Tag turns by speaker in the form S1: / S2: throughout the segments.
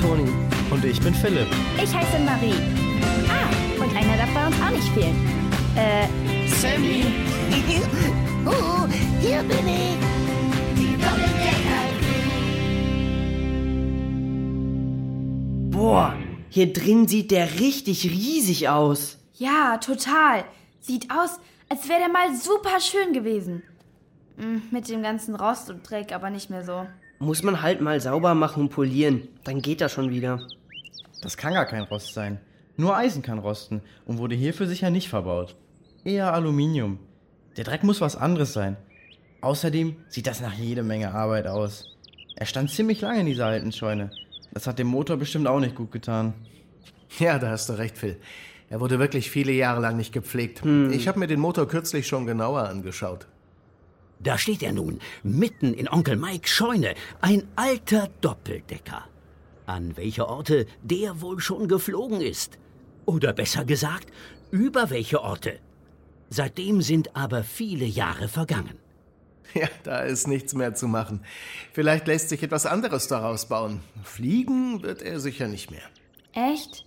S1: Toni.
S2: Und ich bin Philipp.
S3: Ich heiße Marie. Ah, und einer darf bei uns auch nicht fehlen. Äh,
S1: Sammy!
S4: Uh, hier bin ich. Die Doppelgänger
S5: Boah, hier drin sieht der richtig riesig aus.
S3: ja, total. Sieht aus, als wäre der mal super schön gewesen. Hm, mit dem ganzen Rost und Dreck aber nicht mehr so.
S5: Muss man halt mal sauber machen und polieren. Dann geht das schon wieder.
S2: Das kann gar kein Rost sein. Nur Eisen kann rosten und wurde hierfür sicher nicht verbaut. Eher Aluminium. Der Dreck muss was anderes sein. Außerdem sieht das nach jede Menge Arbeit aus. Er stand ziemlich lange in dieser alten Scheune. Das hat dem Motor bestimmt auch nicht gut getan.
S6: Ja, da hast du recht, Phil. Er wurde wirklich viele Jahre lang nicht gepflegt. Ich habe mir den Motor kürzlich schon genauer angeschaut.
S7: Da steht er nun, mitten in Onkel Mikes Scheune, ein alter Doppeldecker. An welche Orte der wohl schon geflogen ist. Oder besser gesagt, über welche Orte. Seitdem sind aber viele Jahre vergangen.
S6: Ja, da ist nichts mehr zu machen. Vielleicht lässt sich etwas anderes daraus bauen. Fliegen wird er sicher nicht mehr.
S3: Echt?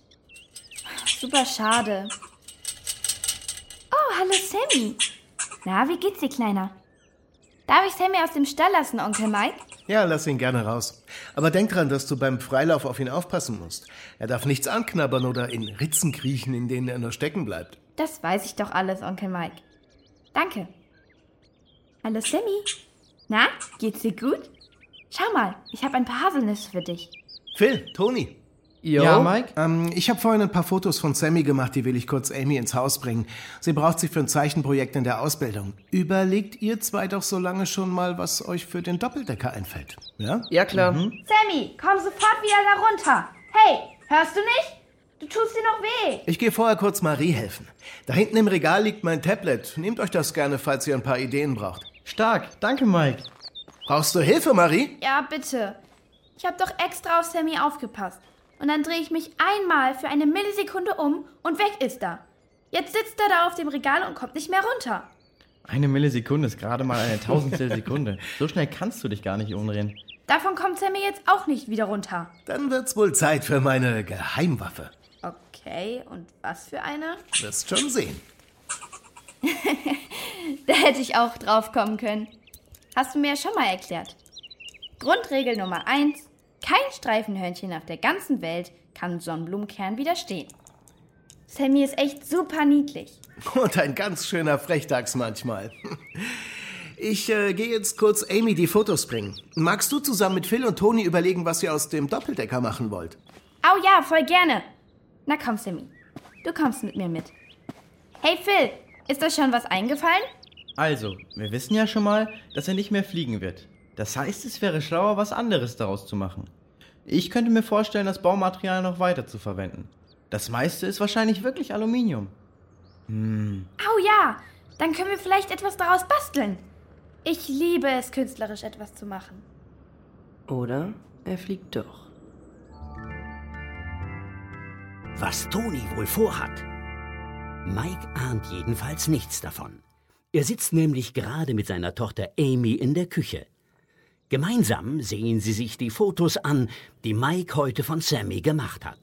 S3: Super schade. Oh, hallo Sammy. Na, wie geht's dir, Kleiner? Darf ich Sammy aus dem Stall lassen, Onkel Mike?
S6: Ja, lass ihn gerne raus. Aber denk dran, dass du beim Freilauf auf ihn aufpassen musst. Er darf nichts anknabbern oder in Ritzen kriechen, in denen er nur stecken bleibt.
S3: Das weiß ich doch alles, Onkel Mike. Danke. Hallo Sammy. Na, geht's dir gut? Schau mal, ich habe ein paar Haselnüsse für dich.
S6: Phil, Toni.
S5: Jo.
S2: Ja, Mike?
S6: Ähm, ich habe vorhin ein paar Fotos von Sammy gemacht, die will ich kurz Amy ins Haus bringen. Sie braucht sie für ein Zeichenprojekt in der Ausbildung. Überlegt ihr zwei doch so lange schon mal, was euch für den Doppeldecker einfällt. Ja?
S5: Ja, klar.
S3: Sammy, komm sofort wieder da runter. Hey, hörst du nicht? Du tust dir noch weh.
S6: Ich gehe vorher kurz Marie helfen. Da hinten im Regal liegt mein Tablet. Nehmt euch das gerne, falls ihr ein paar Ideen braucht.
S2: Stark, danke Mike.
S6: Brauchst du Hilfe, Marie?
S3: Ja, bitte. Ich habe doch extra auf Sammy aufgepasst. Und dann drehe ich mich einmal für eine Millisekunde um und weg ist er. Jetzt sitzt er da auf dem Regal und kommt nicht mehr runter.
S2: Eine Millisekunde ist gerade mal eine Tausendstel Sekunde. So schnell kannst du dich gar nicht umdrehen.
S3: Davon kommt Sammy jetzt auch nicht wieder runter.
S6: Dann wird's wohl Zeit für meine Geheimwaffe.
S3: Okay, und was für eine?
S6: Wirst schon sehen.
S3: Da hätte ich auch drauf kommen können. Hast du mir ja schon mal erklärt. Grundregel Nummer 1. Kein Streifenhörnchen auf der ganzen Welt kann Sonnenblumenkern widerstehen. Sammy ist echt super niedlich.
S6: Und ein ganz schöner Frechdachs manchmal. Ich äh, gehe jetzt kurz Amy die Fotos bringen. Magst du zusammen mit Phil und Toni überlegen, was ihr aus dem Doppeldecker machen wollt?
S3: Au ja, voll gerne. Na komm, Sammy. Du kommst mit mir mit. Hey Phil, ist euch schon was eingefallen?
S2: Also, wir wissen ja schon mal, dass er nicht mehr fliegen wird. Das heißt, es wäre schlauer, was anderes daraus zu machen. Ich könnte mir vorstellen, das Baumaterial noch weiter zu verwenden. Das meiste ist wahrscheinlich wirklich Aluminium.
S3: Au ja, dann können wir vielleicht etwas daraus basteln. Ich liebe es, künstlerisch etwas zu machen.
S5: Oder er fliegt doch.
S7: Was Toni wohl vorhat? Mike ahnt jedenfalls nichts davon. Er sitzt nämlich gerade mit seiner Tochter Amy in der Küche. Gemeinsam sehen sie sich die Fotos an, die Mike heute von Sammy gemacht hat.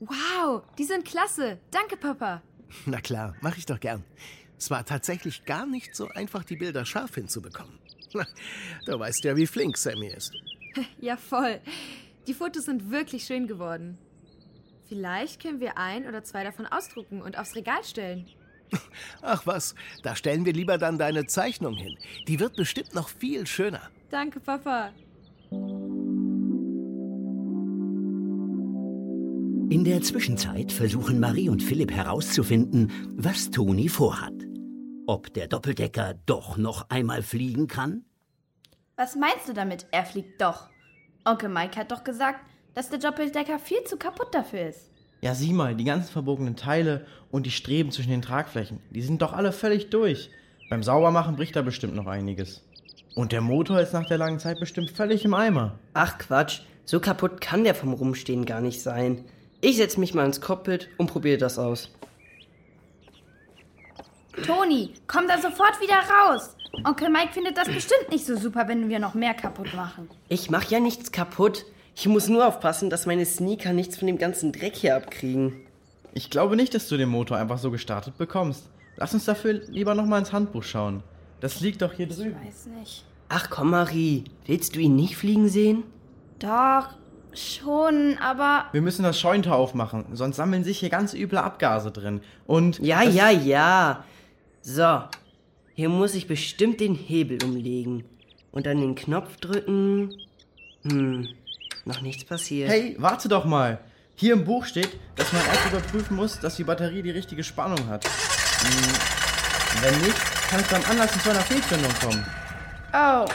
S8: Wow, die sind klasse. Danke, Papa.
S6: Na klar, mache ich doch gern. Es war tatsächlich gar nicht so einfach, die Bilder scharf hinzubekommen. Du weißt ja, wie flink Sammy ist.
S8: Ja, voll. Die Fotos sind wirklich schön geworden. Vielleicht können wir ein oder zwei davon ausdrucken und aufs Regal stellen.
S6: Ach was, da stellen wir lieber dann deine Zeichnung hin. Die wird bestimmt noch viel schöner.
S8: Danke, Papa.
S7: In der Zwischenzeit versuchen Marie und Philipp herauszufinden, was Toni vorhat. Ob der Doppeldecker doch noch einmal fliegen kann?
S3: Was meinst du damit? Er fliegt doch. Onkel Mike hat doch gesagt, dass der Doppeldecker viel zu kaputt dafür ist.
S2: Ja, sieh mal, die ganzen verbogenen Teile und die Streben zwischen den Tragflächen, die sind doch alle völlig durch. Beim Saubermachen bricht da bestimmt noch einiges. Und der Motor ist nach der langen Zeit bestimmt völlig im Eimer.
S5: Ach Quatsch, so kaputt kann der vom Rumstehen gar nicht sein. Ich setz mich mal ins Cockpit und probiere das aus.
S3: Toni, komm da sofort wieder raus. Onkel Mike findet das bestimmt nicht so super, wenn wir noch mehr kaputt machen.
S5: Ich mach ja nichts kaputt. Ich muss nur aufpassen, dass meine Sneaker nichts von dem ganzen Dreck hier abkriegen.
S2: Ich glaube nicht, dass du den Motor einfach so gestartet bekommst. Lass uns dafür lieber nochmal ins Handbuch schauen. Das liegt doch hier drüben.
S3: Weiß nicht.
S5: Ach komm, Marie, willst du ihn nicht fliegen sehen?
S3: Doch, schon, aber
S2: Wir müssen das Scheuntor aufmachen, sonst sammeln sich hier ganz üble Abgase drin. Und.
S5: Ja, ja, ja. So, hier muss ich bestimmt den Hebel umlegen. Und dann den Knopf drücken. Hm, noch nichts passiert.
S2: Hey, warte doch mal. Hier im Buch steht, dass man erst überprüfen muss, dass die Batterie die richtige Spannung hat. Hm, Wenn nicht, kann es beim Anlassen zu einer Fehlzündung kommen.
S3: Oh,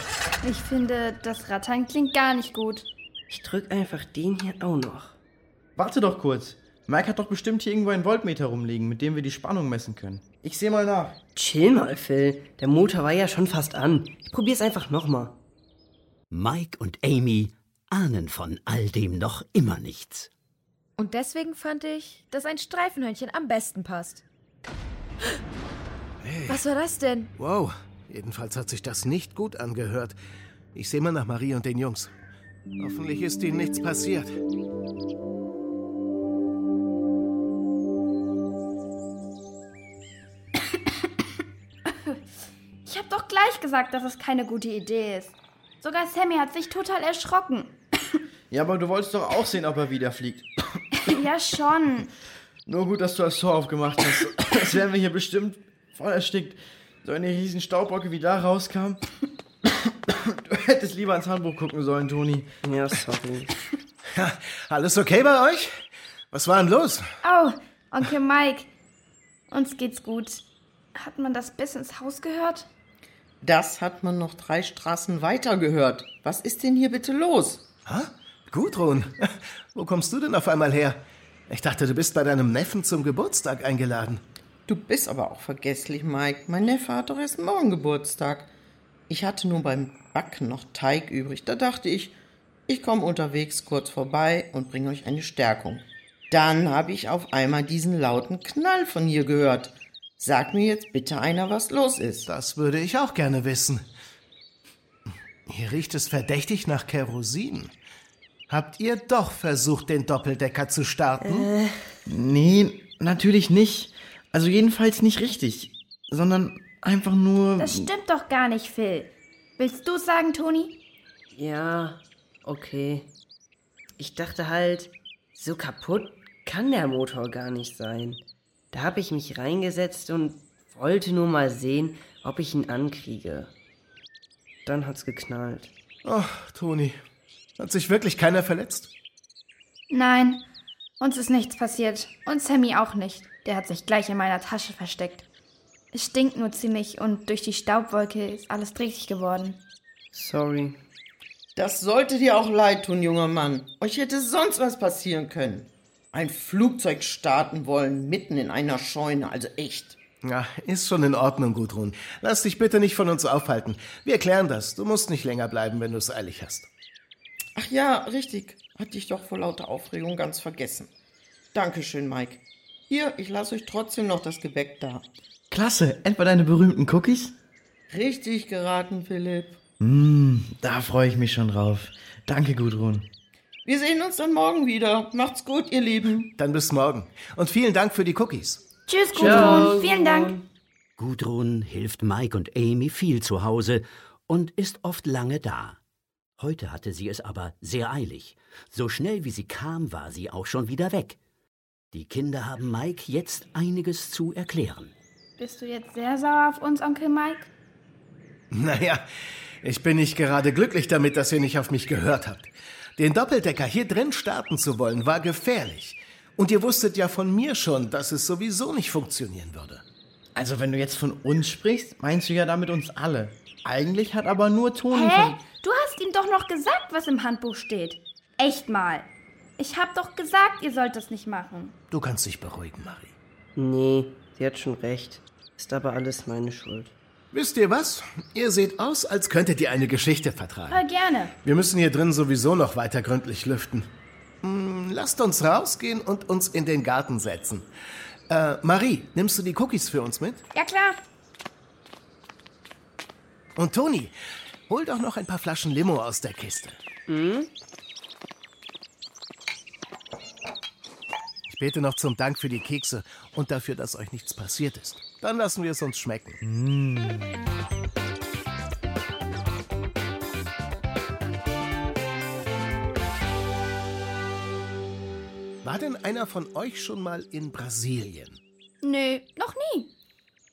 S3: ich finde, das Rattern klingt gar nicht gut.
S5: Ich drück einfach den hier auch noch.
S2: Warte doch kurz. Mike hat doch bestimmt hier irgendwo einen Voltmeter rumliegen, mit dem wir die Spannung messen können. Ich sehe mal nach.
S5: Chill mal, Phil. Der Motor war ja schon fast an. Ich probier's einfach nochmal.
S7: Mike und Amy ahnen von all dem noch immer nichts.
S8: Und deswegen fand ich, dass ein Streifenhörnchen am besten passt. Was war das denn?
S6: Wow, jedenfalls hat sich das nicht gut angehört. Ich sehe mal nach Marie und den Jungs. Hoffentlich ist ihnen nichts passiert.
S3: Ich habe doch gleich gesagt, dass es keine gute Idee ist. Sogar Sammy hat sich total erschrocken.
S2: Ja, aber du wolltest doch auch sehen, ob er wieder fliegt.
S3: ja, schon.
S2: Nur gut, dass du das Tor aufgemacht hast. Jetzt wären wir hier bestimmt voll erstickt. So eine riesen Staubwolke wie da rauskam. Du hättest lieber ins Handbuch gucken sollen, Toni.
S5: Ja, sorry.
S6: Alles okay bei euch? Was war denn los?
S3: Oh, Onkel Mike. Uns geht's gut. Hat man das bis ins Haus gehört?
S9: Das hat man noch drei Straßen weiter gehört. Was ist denn hier bitte los?
S6: Gudrun, wo kommst du denn auf einmal her? Ich dachte, du bist bei deinem Neffen zum Geburtstag eingeladen.
S9: Du bist aber auch vergesslich, Mike. Mein Neffe hat doch erst morgen Geburtstag. Ich hatte nur beim Backen noch Teig übrig. Da dachte ich, ich komme unterwegs kurz vorbei und bringe euch eine Stärkung. Dann habe ich auf einmal diesen lauten Knall von hier gehört. Sag mir jetzt bitte einer, was los ist.
S6: Das würde ich auch gerne wissen. Hier riecht es verdächtig nach Kerosin. Habt ihr doch versucht, den Doppeldecker zu starten?
S2: Nee, natürlich nicht. Also jedenfalls nicht richtig. Sondern einfach nur.
S3: Das stimmt doch gar nicht, Phil. Willst du sagen, Toni?
S5: Ja, okay. Ich dachte halt, so kaputt kann der Motor gar nicht sein. Da habe ich mich reingesetzt und wollte nur mal sehen, ob ich ihn ankriege. Dann hat's geknallt.
S6: Oh, Toni. Hat sich wirklich keiner verletzt?
S3: Nein, uns ist nichts passiert. Und Sammy auch nicht. Der hat sich gleich in meiner Tasche versteckt. Es stinkt nur ziemlich und durch die Staubwolke ist alles dreckig geworden.
S5: Sorry.
S9: Das sollte dir auch leid tun, junger Mann. Euch hätte sonst was passieren können. Ein Flugzeug starten wollen, mitten in einer Scheune, also echt.
S6: Ja, ist schon in Ordnung, Gudrun. Lass dich bitte nicht von uns aufhalten. Wir klären das. Du musst nicht länger bleiben, wenn du es eilig hast.
S9: Ach ja, richtig. Hatte ich doch vor lauter Aufregung ganz vergessen. Dankeschön, Mike. Hier, ich lasse euch trotzdem noch das Gebäck da.
S2: Klasse, etwa deine berühmten Cookies?
S9: Richtig geraten, Philipp.
S2: Mm, da freue ich mich schon drauf. Danke, Gudrun.
S9: Wir sehen uns dann morgen wieder. Macht's gut, ihr Lieben.
S6: Dann bis morgen. Und vielen Dank für die Cookies.
S3: Tschüss, Gudrun. Vielen Dank.
S7: Gudrun hilft Mike und Amy viel zu Hause und ist oft lange da. Heute hatte sie es aber sehr eilig. So schnell wie sie kam, war sie auch schon wieder weg. Die Kinder haben Mike jetzt einiges zu erklären.
S3: Bist du jetzt sehr sauer auf uns, Onkel Mike?
S6: Naja, ich bin nicht gerade glücklich damit, dass ihr nicht auf mich gehört habt. Den Doppeldecker hier drin starten zu wollen, war gefährlich. Und ihr wusstet ja von mir schon, dass es sowieso nicht funktionieren würde.
S2: Also, wenn du jetzt von uns sprichst, meinst du ja damit uns alle. Eigentlich hat aber nur Toni
S3: Hä? Du hast ihm doch noch gesagt, was im Handbuch steht. Echt mal. Ich hab doch gesagt, ihr sollt das nicht machen.
S6: Du kannst dich beruhigen, Marie.
S5: Nee, sie hat schon recht. Ist aber alles meine Schuld.
S6: Wisst ihr was? Ihr seht aus, als könntet ihr eine Geschichte vertragen.
S3: Voll gerne.
S6: Wir müssen hier drin sowieso noch weiter gründlich lüften. Hm, lasst uns rausgehen und uns in den Garten setzen. Äh, Marie, nimmst du die Cookies für uns mit?
S3: Ja, klar.
S6: Und Toni, hol doch noch ein paar Flaschen Limo aus der Kiste. Ich bete noch zum Dank für die Kekse und dafür, dass euch nichts passiert ist. Dann lassen wir es uns schmecken. War denn einer von euch schon mal in Brasilien?
S3: Nö, noch nie.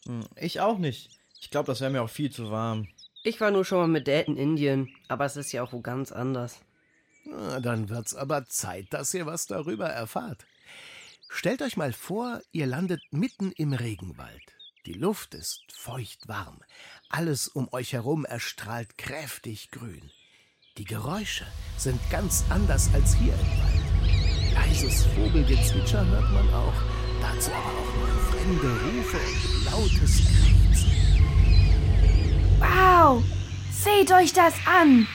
S2: Hm, Ich auch nicht. Ich glaube, das wäre mir auch viel zu warm.
S5: Ich war nur schon mal mit Dad in Indien, aber es ist ja auch wo ganz anders.
S6: Na, dann wird's aber Zeit, dass ihr was darüber erfahrt. Stellt euch mal vor, ihr landet mitten im Regenwald. Die Luft ist feucht warm. Alles um euch herum erstrahlt kräftig grün. Die Geräusche sind ganz anders als hier im Wald. Leises Vogelgezwitscher hört man auch. Dazu aber auch noch fremde Rufe und lautes Krächzen.
S3: Wow! Seht euch das an!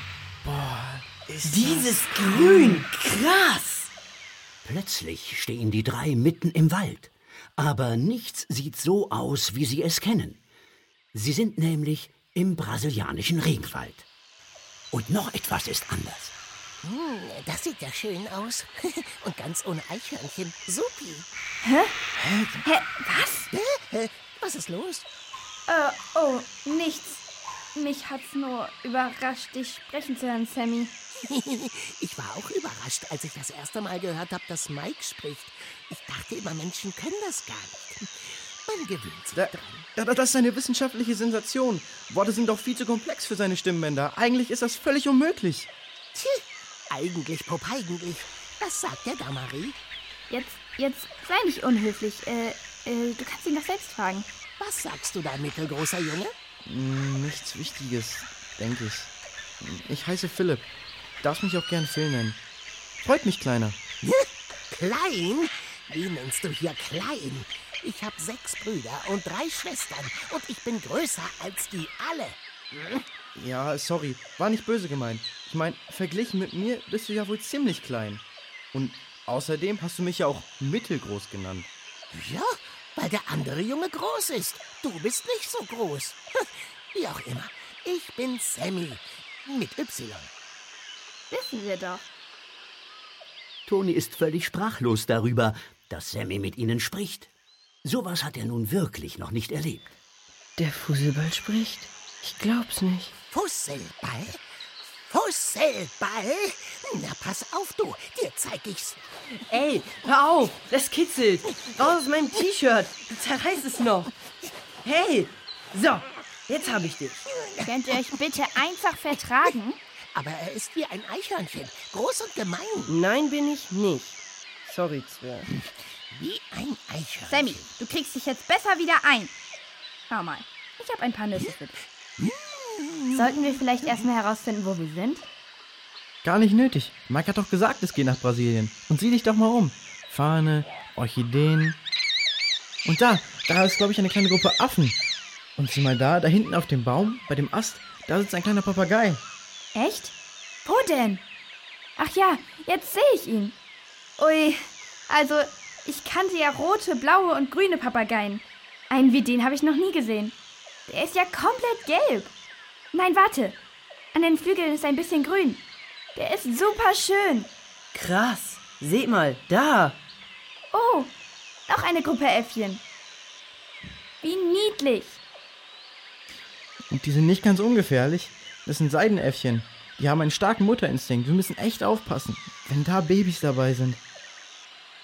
S5: Dieses Grün, krass!
S7: Plötzlich stehen die drei mitten im Wald. Aber nichts sieht so aus, wie sie es kennen. Sie sind nämlich im brasilianischen Regenwald. Und noch etwas ist anders.
S4: Das sieht ja schön aus. Und ganz ohne Eichhörnchen. Supi.
S3: Hä, was?
S4: Hä? Was ist los?
S3: Äh, oh, nichts. Mich hat's nur überrascht, dich sprechen zu hören, Sammy.
S4: ich war auch überrascht, als ich das erste Mal gehört habe, dass Mike spricht. Ich dachte immer, Menschen können das gar nicht. Man gewöhnt sich
S2: Da,
S4: dran.
S2: da, das ist eine wissenschaftliche Sensation. Worte sind doch viel zu komplex für seine Stimmbänder. Eigentlich ist das völlig unmöglich.
S4: Tch, eigentlich, Pop, eigentlich. Was sagt der da, Marie?
S3: Jetzt, jetzt sei nicht unhöflich. Äh, äh, du kannst ihn doch selbst fragen.
S4: Was sagst du da, mittelgroßer Junge?
S2: Hm, Nichts Wichtiges, denke ich. Ich heiße Philipp. Darfst mich auch gern Phil nennen. Freut mich, Kleiner.
S4: Klein? Wie nennst du hier klein? Ich habe sechs Brüder und drei Schwestern und ich bin größer als die alle.
S2: Ja, sorry. War nicht böse gemeint. Ich meine, verglichen mit mir bist du ja wohl ziemlich klein. Und außerdem hast du mich ja auch mittelgroß genannt.
S4: Ja, weil der andere Junge groß ist. Du bist nicht so groß. Wie auch immer. Ich bin Sammy. Mit Y.
S3: Wissen wir doch.
S7: Toni ist völlig sprachlos darüber, dass Sammy mit ihnen spricht. Sowas hat er nun wirklich noch nicht erlebt.
S5: Der Fusselball spricht? Ich glaub's nicht.
S4: Fusselball? Fusselball? Na, pass auf, du. Dir zeig ich's.
S5: Ey, hör auf! Das kitzelt! Raus aus meinem T-Shirt! Du zerreißt es noch! Hey! So, jetzt hab ich dich.
S3: Könnt ihr euch bitte einfach vertragen?
S4: Aber er ist wie ein Eichhörnchen. Groß und gemein.
S5: Nein, bin ich nicht. Sorry, Zwerg.
S4: Wie ein Eichhörnchen.
S3: Sammy, du kriegst dich jetzt besser wieder ein. Schau mal, ich habe ein paar Nüsse für dich. Sollten wir vielleicht erstmal herausfinden, wo wir sind?
S2: Gar nicht nötig. Mike hat doch gesagt, es geht nach Brasilien. Und sieh dich doch mal um. Fahne, Orchideen. Und da, da ist, glaube ich, eine kleine Gruppe Affen. Und sieh mal da, da hinten auf dem Baum, bei dem Ast, da sitzt ein kleiner Papagei.
S3: Echt? Wo denn? Ach ja, jetzt sehe ich ihn. Ui, also ich kannte ja rote, blaue und grüne Papageien. Einen wie den habe ich noch nie gesehen. Der ist ja komplett gelb. Nein, warte. An den Flügeln ist ein bisschen grün. Der ist super schön.
S5: Krass. Seht mal, da.
S3: Oh, noch eine Gruppe Äffchen. Wie niedlich.
S2: Und die sind nicht ganz ungefährlich. Das sind Seidenäffchen. Die haben einen starken Mutterinstinkt. Wir müssen echt aufpassen, wenn da Babys dabei sind.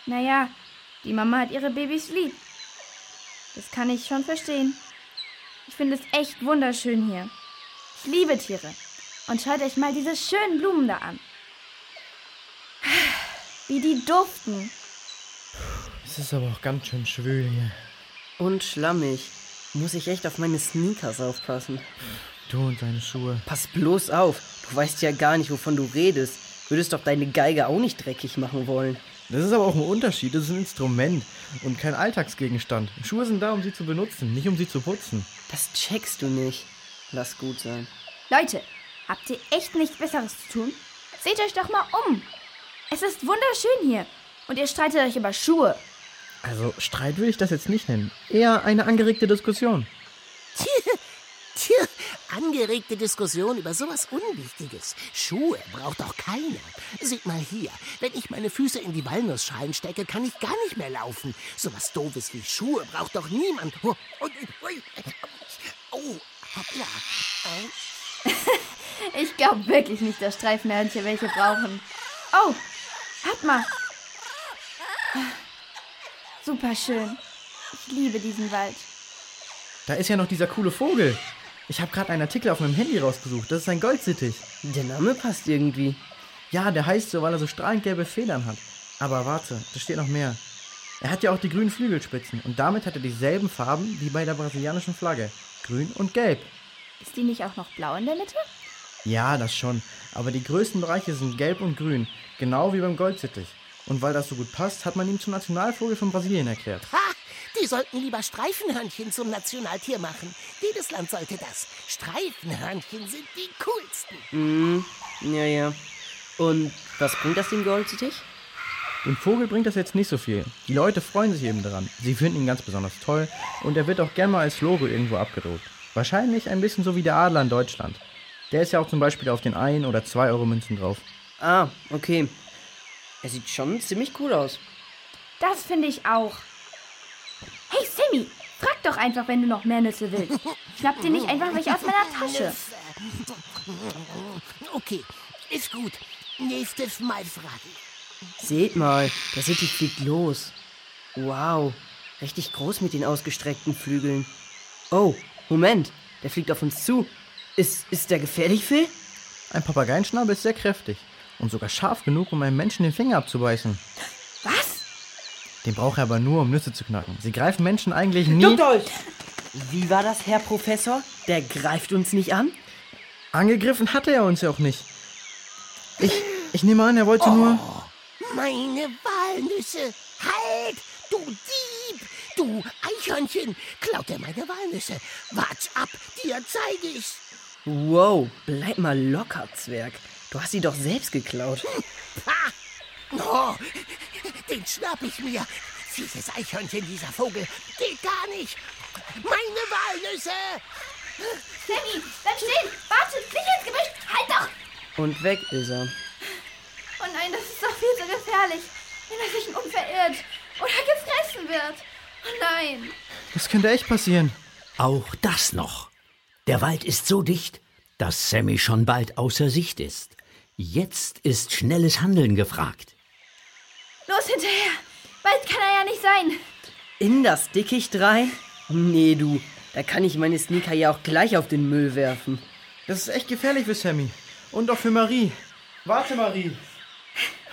S3: Naja, die Mama hat ihre Babys lieb. Das kann ich schon verstehen. Ich finde es echt wunderschön hier. Ich liebe Tiere. Und schaut euch mal diese schönen Blumen da an. Wie die duften.
S2: Es ist aber auch ganz schön schwül hier.
S5: Und schlammig. Muss ich echt auf meine Sneakers aufpassen.
S2: Du und deine Schuhe.
S5: Pass bloß auf. Du weißt ja gar nicht, wovon du redest. Würdest doch deine Geige auch nicht dreckig machen wollen.
S2: Das ist aber auch ein Unterschied. Das ist ein Instrument und kein Alltagsgegenstand. Schuhe sind da, um sie zu benutzen, nicht um sie zu putzen.
S5: Das checkst du nicht. Lass gut sein.
S3: Leute, habt ihr echt nichts Besseres zu tun? Seht euch doch mal um. Es ist wunderschön hier. Und ihr streitet euch über Schuhe.
S2: Also Streit will ich das jetzt nicht nennen. Eher eine angeregte Diskussion.
S4: Tja, tja, angeregte Diskussion über sowas Unwichtiges. Schuhe braucht doch keiner. Seht mal hier, wenn ich meine Füße in die Walnussschalen stecke, kann ich gar nicht mehr laufen. Sowas Doofes wie Schuhe braucht doch niemand. Oh, und, oh hoppla.
S3: Ich glaube wirklich nicht, dass Streifenhörnchen welche brauchen. Oh, hört mal. Super schön. Ich liebe diesen Wald.
S2: Da ist ja noch dieser coole Vogel. Ich habe gerade einen Artikel auf meinem Handy rausgesucht. Das ist ein Goldsittich.
S5: Der Name passt irgendwie.
S2: Ja, der heißt so, weil er so strahlend gelbe Federn hat. Aber warte, da steht noch mehr. Er hat ja auch die grünen Flügelspitzen und damit hat er dieselben Farben wie bei der brasilianischen Flagge. Grün und gelb.
S3: Ist die nicht auch noch blau in der Mitte?
S2: Ja, das schon. Aber die größten Bereiche sind gelb und grün. Genau wie beim Goldsittich. Und weil das so gut passt, hat man ihn zum Nationalvogel von Brasilien erklärt.
S4: Ha! Die sollten lieber Streifenhörnchen zum Nationaltier machen. Jedes Land sollte das. Streifenhörnchen sind die coolsten.
S5: Mhm. Ja, ja. Und was bringt das dem Goldsittich?
S2: Dem Vogel bringt das jetzt nicht so viel. Die Leute freuen sich eben daran. Sie finden ihn ganz besonders toll und er wird auch gern mal als Logo irgendwo abgedruckt. Wahrscheinlich ein bisschen so wie der Adler in Deutschland. Der ist ja auch zum Beispiel auf den 1 oder 2 Euro Münzen drauf.
S5: Ah, okay. Er sieht schon ziemlich cool aus.
S3: Das finde ich auch. Hey Sammy, frag doch einfach, wenn du noch mehr Nüsse willst. Schnapp dir nicht einfach welche aus meiner Tasche.
S4: Okay, ist gut. Nächstes Mal fragen.
S5: Seht mal, der Sittich fliegt los. Wow, richtig groß mit den ausgestreckten Flügeln. Oh, Moment, der fliegt auf uns zu. Ist, ist der gefährlich, Phil?
S2: Ein Papageienschnabel ist sehr kräftig und sogar scharf genug, um einem Menschen den Finger abzubeißen.
S3: Was?
S2: Den braucht er aber nur, um Nüsse zu knacken. Sie greifen Menschen eigentlich nie.
S5: Duckt euch! Wie war das, Herr Professor? Der greift uns nicht an?
S2: Angegriffen hatte er uns ja auch nicht. Ich, ich nehme an, er wollte
S4: oh,
S2: nur.
S4: Meine Walnüsse! Halt! Du Dieb! Du Eichhörnchen! Klaut er meine Walnüsse? Watsch ab! Dir zeige ich's!
S5: Wow, bleib mal locker, Zwerg. Du hast sie doch selbst geklaut.
S4: Ha! Oh, den schnapp ich mir. Fieses Eichhörnchen, dieser Vogel. Geht gar nicht. Meine Walnüsse!
S3: Sammy, bleib stehen! Warte, nicht ins Gebüsch! Halt doch!
S5: Und weg ist er.
S3: Nein, das ist doch viel zu gefährlich. Wenn er sich nun verirrt oder gefressen wird. Oh nein.
S2: Das könnte echt passieren.
S7: Auch das noch. Der Wald ist so dicht, dass Sammy schon bald außer Sicht ist. Jetzt ist schnelles Handeln gefragt.
S3: Los hinterher! Bald kann er ja nicht sein.
S5: In das Dickicht rein? Nee, du. Da kann ich meine Sneaker ja auch gleich auf den Müll werfen.
S2: Das ist echt gefährlich für Sammy. Und auch für Marie. Warte, Marie.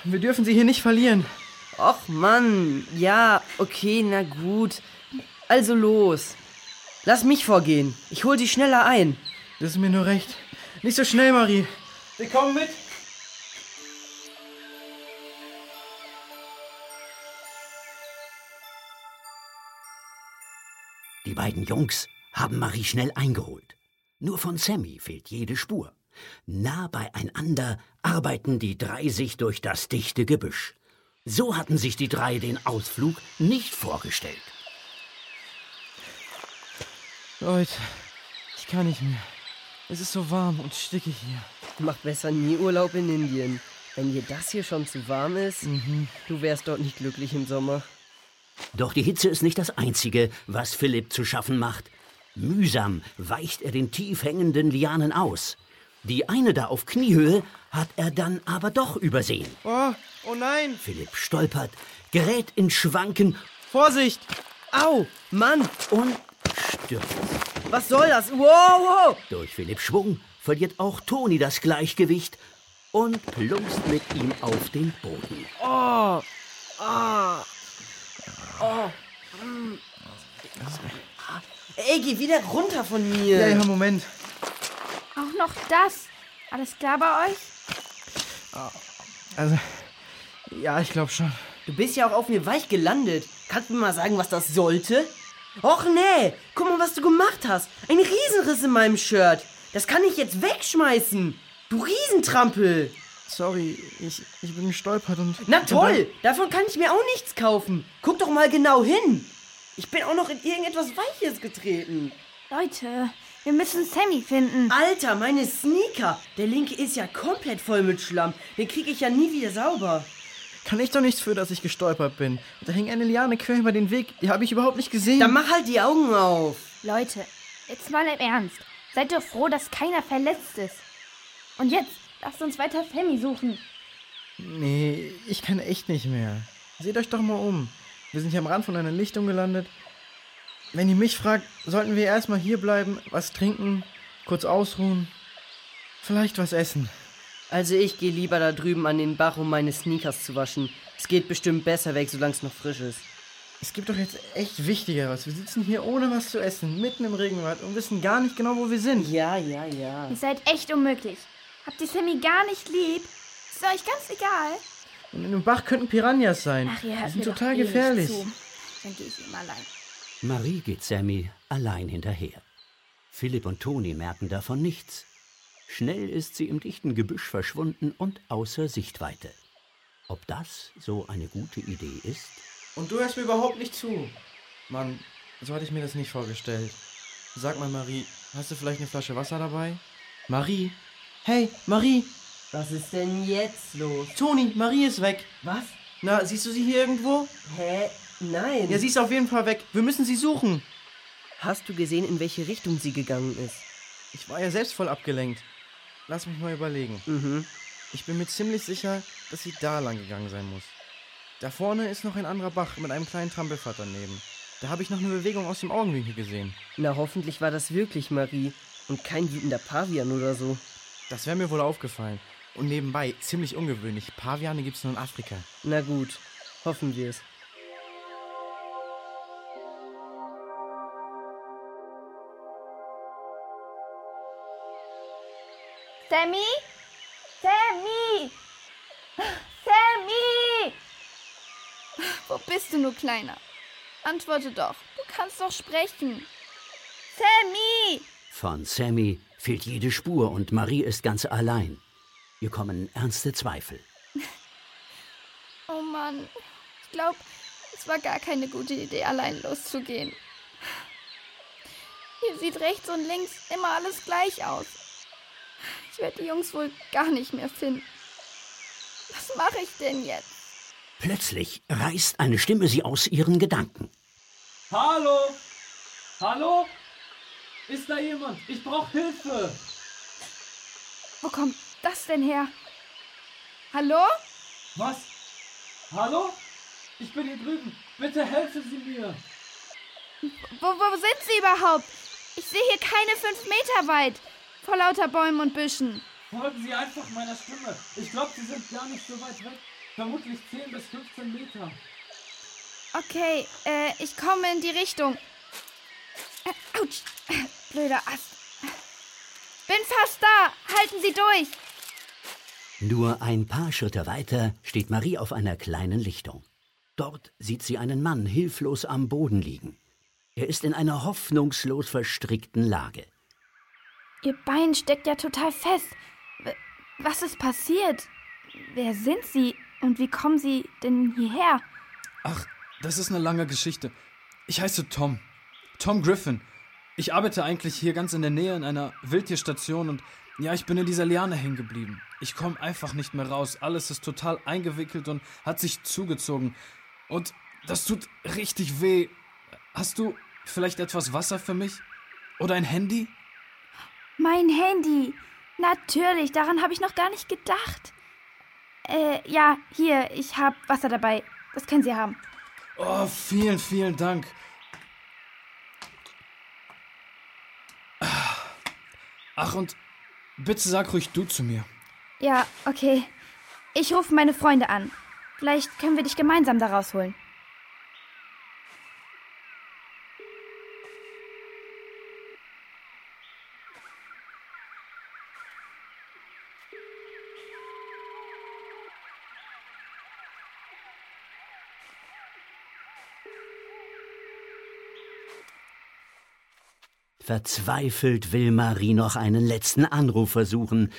S2: Wir dürfen sie hier nicht verlieren.
S5: Och Mann, ja, okay, na gut. Also los. Lass mich vorgehen. Ich hol sie schneller ein.
S2: Das ist mir nur recht. Nicht so schnell, Marie. Wir kommen mit.
S7: Die beiden Jungs haben Marie schnell eingeholt. Nur von Sammy fehlt jede Spur. Nah beieinander arbeiten die drei sich durch das dichte Gebüsch. So hatten sich die drei den Ausflug nicht vorgestellt.
S2: Leute, ich kann nicht mehr. Es ist so warm und stickig hier.
S5: Mach besser nie Urlaub in Indien. Wenn dir das hier schon zu warm ist,
S2: Mhm.
S5: du wärst dort nicht glücklich im Sommer.
S7: Doch die Hitze ist nicht das Einzige, was Philipp zu schaffen macht. Mühsam weicht er den tief hängenden Lianen aus. Die eine da auf Kniehöhe hat er dann aber doch übersehen.
S2: Oh, oh nein!
S7: Philipp stolpert, gerät in Schwanken
S2: Vorsicht!
S5: Au, Mann,
S7: und stürzt.
S5: was soll das? Wow, wow.
S7: Durch Philipps Schwung verliert auch Toni das Gleichgewicht und plumpst mit ihm auf den Boden.
S5: Oh, ah, oh. mm. Ey, geh wieder runter von mir.
S2: Ja, ja, Moment.
S3: Auch noch das. Alles klar bei euch?
S2: Also, ja, ich glaube schon.
S5: Du bist ja auch auf mir weich gelandet. Kannst du mir mal sagen, was das sollte? Och nee, guck mal, was du gemacht hast. Ein Riesenriss in meinem Shirt. Das kann ich jetzt wegschmeißen. Du Riesentrampel.
S2: Sorry, ich, ich bin gestolpert und.
S5: Na toll, davon kann ich mir auch nichts kaufen. Guck doch mal genau hin. Ich bin auch noch in irgendetwas Weiches getreten.
S3: Leute, wir müssen Sammy finden.
S5: Alter, meine Sneaker. Der linke ist ja komplett voll mit Schlamm. Den kriege ich ja nie wieder sauber.
S2: Kann ich doch nichts für, dass ich gestolpert bin. Da hing eine Liane quer über den Weg. Die habe ich überhaupt nicht gesehen.
S5: Dann mach halt die Augen auf.
S3: Leute, jetzt mal im Ernst. Seid doch froh, dass keiner verletzt ist. Und jetzt, lasst uns weiter Sammy suchen.
S2: Nee, ich kann echt nicht mehr. Seht euch doch mal um. Wir sind hier am Rand von einer Lichtung gelandet. Wenn ihr mich fragt, sollten wir erstmal hier bleiben, was trinken, kurz ausruhen, vielleicht was essen.
S5: Also ich gehe lieber da drüben an den Bach, um meine Sneakers zu waschen. Es geht bestimmt besser weg, solange es noch frisch ist.
S2: Es gibt doch jetzt echt Wichtigeres. Wir sitzen hier ohne was zu essen, mitten im Regenwald und wissen gar nicht genau, wo wir sind.
S5: Ja, ja, ja.
S3: Ihr seid echt unmöglich. Habt ihr Sammy gar nicht lieb? Ist euch ganz egal.
S2: Und in dem Bach könnten Piranhas sein.
S3: Ach, ihr
S2: Die
S3: hört
S2: sind
S3: mir
S2: total
S3: doch eh
S2: gefährlich.
S3: Zu. Dann gehe ich ihm allein.
S7: Marie geht Sammy allein hinterher. Philipp und Toni merken davon nichts. Schnell ist sie im dichten Gebüsch verschwunden und außer Sichtweite. Ob das so eine gute Idee ist?
S2: Und du hörst mir überhaupt nicht zu. Mann, so hatte ich mir das nicht vorgestellt. Sag mal, Marie, hast du vielleicht eine Flasche Wasser dabei? Marie? Hey, Marie!
S5: Was ist denn jetzt los?
S2: Toni, Marie ist weg.
S5: Was?
S2: Na, siehst du sie hier irgendwo?
S5: Hä? Nein.
S2: Ja, sie ist auf jeden Fall weg. Wir müssen sie suchen.
S5: Hast du gesehen, in welche Richtung sie gegangen ist?
S2: Ich war ja selbst voll abgelenkt. Lass mich mal überlegen.
S5: Mhm.
S2: Ich bin mir ziemlich sicher, dass sie da lang gegangen sein muss. Da vorne ist noch ein anderer Bach mit einem kleinen Trampelpfad daneben. Da habe ich noch eine Bewegung aus dem Augenwinkel gesehen.
S5: Na, hoffentlich war das wirklich Marie und kein wütender Pavian oder so.
S2: Das wäre mir wohl aufgefallen. Und nebenbei, ziemlich ungewöhnlich, Paviane gibt's nur in Afrika.
S5: Na gut, hoffen wir es.
S3: Sammy? Sammy! Sammy! Wo bist du nur, Kleiner? Antworte doch. Du kannst doch sprechen. Sammy!
S7: Von Sammy fehlt jede Spur und Marie ist ganz allein. Ihr kommen ernste Zweifel.
S3: Oh Mann. Ich glaube, es war gar keine gute Idee, allein loszugehen. Hier sieht rechts und links immer alles gleich aus. Ich werde die Jungs wohl gar nicht mehr finden. Was mache ich denn jetzt?
S7: Plötzlich reißt eine Stimme sie aus ihren Gedanken.
S1: Hallo? Hallo? Ist da jemand? Ich brauche Hilfe.
S3: Wo kommt das denn her? Hallo?
S1: Was? Hallo? Ich bin hier drüben. Bitte helfen Sie mir.
S3: Wo, wo sind Sie überhaupt? Ich sehe hier keine fünf Meter weit. Vor lauter Bäumen und Büschen.
S1: Folgen Sie einfach meiner Stimme. Ich glaube, Sie sind gar nicht so weit weg. Vermutlich 10 bis 15 Meter.
S3: Okay, äh, ich komme in die Richtung. Äh, Autsch. Blöder Ast. Bin fast da. Halten Sie durch.
S7: Nur ein paar Schritte weiter steht Marie auf einer kleinen Lichtung. Dort sieht sie einen Mann hilflos am Boden liegen. Er ist in einer hoffnungslos verstrickten Lage.
S3: Ihr Bein steckt ja total fest. Was ist passiert? Wer sind Sie und wie kommen Sie denn hierher?
S1: Ach, das ist eine lange Geschichte. Ich heiße Tom. Tom Griffin. Ich arbeite eigentlich hier ganz in der Nähe in einer Wildtierstation und ja, ich bin in dieser Liane hängen geblieben. Ich komme einfach nicht mehr raus. Alles ist total eingewickelt und hat sich zugezogen. Und das tut richtig weh. Hast du vielleicht etwas Wasser für mich? Oder ein Handy?
S3: Mein Handy. Natürlich, daran habe ich noch gar nicht gedacht. Äh, ja, hier, ich habe Wasser dabei. Das können Sie haben.
S1: Oh, vielen, vielen Dank. Ach, und bitte sag ruhig du zu mir.
S3: Ja, okay. Ich rufe meine Freunde an. Vielleicht können wir dich gemeinsam da rausholen.
S7: Verzweifelt will Marie noch einen letzten Anruf versuchen.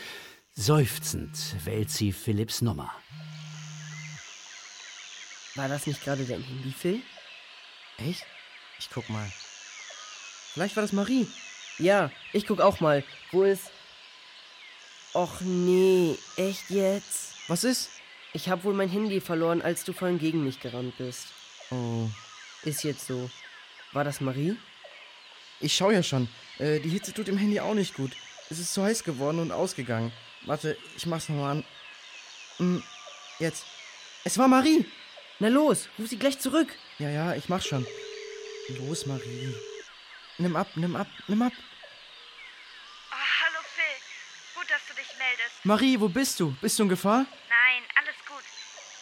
S7: Seufzend wählt sie Philipps Nummer.
S5: War das nicht gerade dein Handy, Phil?
S2: Echt? Ich guck mal. Vielleicht war das Marie.
S5: Ja, ich guck auch mal. Wo ist. Och nee, echt jetzt?
S2: Was ist?
S5: Ich hab wohl mein Handy verloren, als du vorhin gegen mich gerannt bist.
S2: Oh.
S5: Ist jetzt so. War das Marie?
S2: Ich schau ja schon. Äh, die Hitze tut dem Handy auch nicht gut. Es ist zu heiß geworden und ausgegangen. Warte, ich mach's nochmal an. Hm, jetzt. Es war Marie.
S5: Na los, ruf sie gleich zurück.
S2: Ja, ja, ich mach schon. Los, Marie. Nimm ab, nimm ab, nimm ab.
S10: Oh, hallo Phil. Gut, dass du dich meldest.
S2: Marie, wo bist du? Bist du in Gefahr?
S10: Nein, alles gut.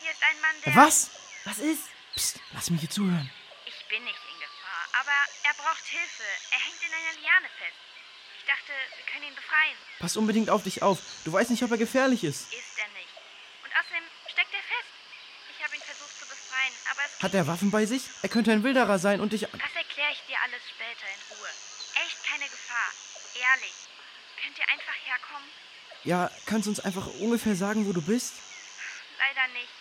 S10: Hier ist ein Mann, der...
S2: Was?
S5: Was ist?
S2: Psst, lass mich hier zuhören.
S10: Ich bin nicht in Gefahr, aber er braucht Hilfe. Er hängt in einer Liane fest. Ich dachte, wir können ihn befreien.
S2: Pass unbedingt auf dich auf. Du weißt nicht, ob er gefährlich ist.
S10: Ist er nicht. Und außerdem steckt er fest. Ich habe ihn versucht zu befreien, aber es...
S2: Hat er Waffen bei sich? Er könnte ein Wilderer sein und dich...
S10: Das erkläre ich dir alles später in Ruhe. Echt keine Gefahr. Ehrlich. Könnt ihr einfach herkommen?
S2: Ja, kannst du uns einfach ungefähr sagen, wo du bist?
S10: Leider nicht.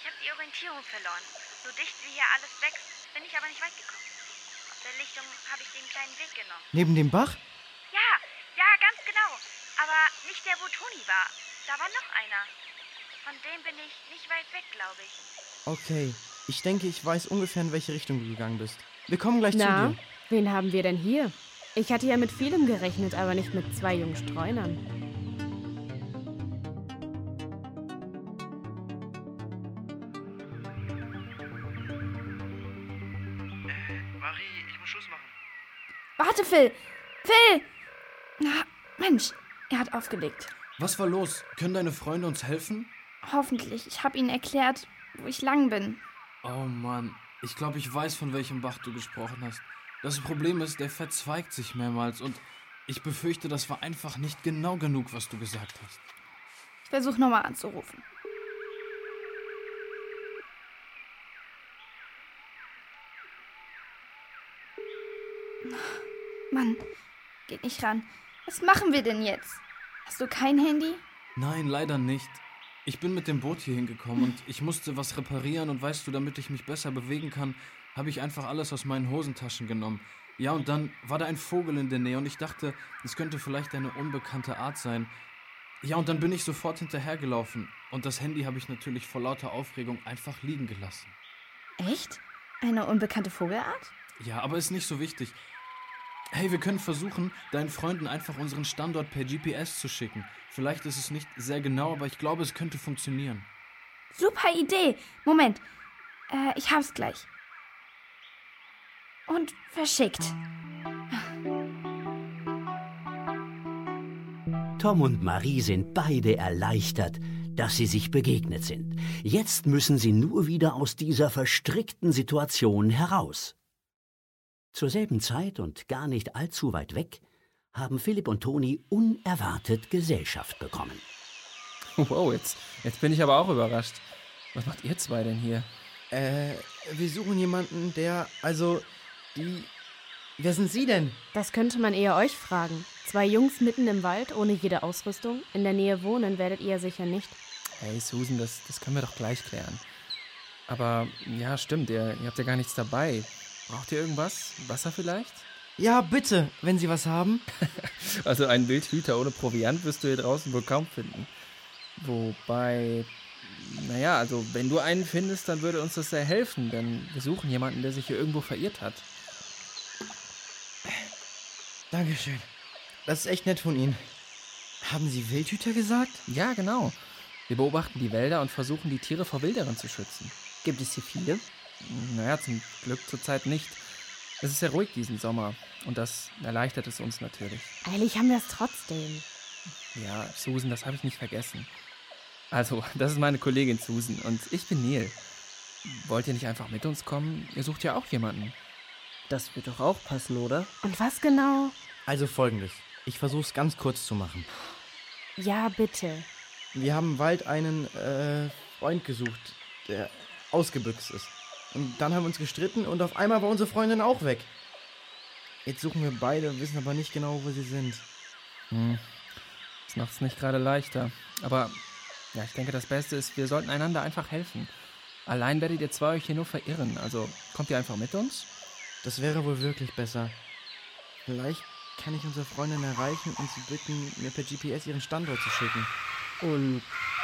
S10: Ich habe die Orientierung verloren. So dicht wie hier alles wächst, bin ich aber nicht weit gekommen. Der Lichtung habe ich den kleinen Weg genommen.
S2: Neben dem Bach?
S10: Ja, ja, ganz genau. Aber nicht der, wo Toni war. Da war noch einer. Von dem bin ich nicht weit weg, glaube ich.
S2: Okay. Ich denke, ich weiß ungefähr, in welche Richtung du gegangen bist. Wir kommen gleich
S8: Na,
S2: zu dir.
S8: wen haben wir denn hier? Ich hatte ja mit vielem gerechnet, aber nicht mit zwei jungen Streunern.
S3: Warte, Phil! Phil! Na, Mensch, er hat aufgelegt.
S1: Was war los? Können deine Freunde uns helfen?
S3: Hoffentlich. Ich habe ihnen erklärt, wo ich lang bin.
S1: Oh Mann, ich glaube, ich weiß, von welchem Bach du gesprochen hast. Das Problem ist, der verzweigt sich mehrmals und ich befürchte, das war einfach nicht genau genug, was du gesagt hast.
S3: Ich versuche nochmal anzurufen. Mann, geht nicht ran. Was machen wir denn jetzt? Hast du kein Handy?
S1: Nein, leider nicht. Ich bin mit dem Boot hier hingekommen und ich musste was reparieren und weißt du, damit ich mich besser bewegen kann, habe ich einfach alles aus meinen Hosentaschen genommen. Ja, und dann war da ein Vogel in der Nähe und ich dachte, es könnte vielleicht eine unbekannte Art sein. Ja, und dann bin ich sofort hinterhergelaufen und das Handy habe ich natürlich vor lauter Aufregung einfach liegen gelassen.
S3: Echt? Eine unbekannte Vogelart?
S1: Ja, aber ist nicht so wichtig. Hey, wir können versuchen, deinen Freunden einfach unseren Standort per GPS zu schicken. Vielleicht ist es nicht sehr genau, aber ich glaube, es könnte funktionieren.
S3: Super Idee. Moment. Äh, ich hab's gleich. Und verschickt.
S7: Tom und Marie sind beide erleichtert, dass sie sich begegnet sind. Jetzt müssen sie nur wieder aus dieser verstrickten Situation heraus. Zur selben Zeit und gar nicht allzu weit weg haben Philipp und Toni unerwartet Gesellschaft bekommen.
S11: Wow, jetzt, jetzt bin ich aber auch überrascht. Was macht ihr zwei denn hier?
S2: Äh, wir suchen jemanden, der, also, die. Wer sind Sie denn?
S8: Das könnte man eher euch fragen. Zwei Jungs mitten im Wald, ohne jede Ausrüstung. In der Nähe wohnen werdet ihr sicher nicht.
S11: Hey Susan, das, das können wir doch gleich klären. Aber ja, stimmt, ihr, ihr habt ja gar nichts dabei. Braucht ihr irgendwas? Wasser vielleicht?
S2: Ja, bitte, wenn Sie was haben.
S11: Also einen Wildhüter ohne Proviant wirst du hier draußen wohl kaum finden. Wobei, naja, also wenn du einen findest, dann würde uns das sehr helfen, denn wir suchen jemanden, der sich hier irgendwo verirrt hat.
S2: Dankeschön. Das ist echt nett von Ihnen. Haben Sie Wildhüter gesagt?
S11: Ja, genau. Wir beobachten die Wälder und versuchen, die Tiere vor Wilderern zu schützen.
S5: Gibt es hier viele?
S11: Naja, zum Glück zurzeit nicht. Es ist sehr ruhig diesen Sommer und das erleichtert es uns natürlich.
S8: Eilig haben wir es trotzdem.
S11: Ja, Susan, das habe ich nicht vergessen. Also, das ist meine Kollegin Susan und ich bin Neil. Wollt ihr nicht einfach mit uns kommen? Ihr sucht ja auch jemanden.
S5: Das wird doch auch passen, oder?
S8: Und was genau?
S2: Also folgendes. Ich versuch's ganz kurz zu machen.
S8: Ja, bitte.
S2: Wir haben im Wald einen äh, Freund gesucht, der ausgebüxt ist. Und dann haben wir uns gestritten und auf einmal war unsere Freundin auch weg. Jetzt suchen wir beide, wissen aber nicht genau, wo sie sind.
S11: Hm. Das macht es nicht gerade leichter. Aber ja, ich denke, das Beste ist, wir sollten einander einfach helfen. Allein werdet ihr zwei euch hier nur verirren. Also kommt ihr einfach mit uns?
S2: Das wäre wohl wirklich besser. Vielleicht kann ich unsere Freundin erreichen und sie bitten, mir per GPS ihren Standort zu schicken.
S5: Und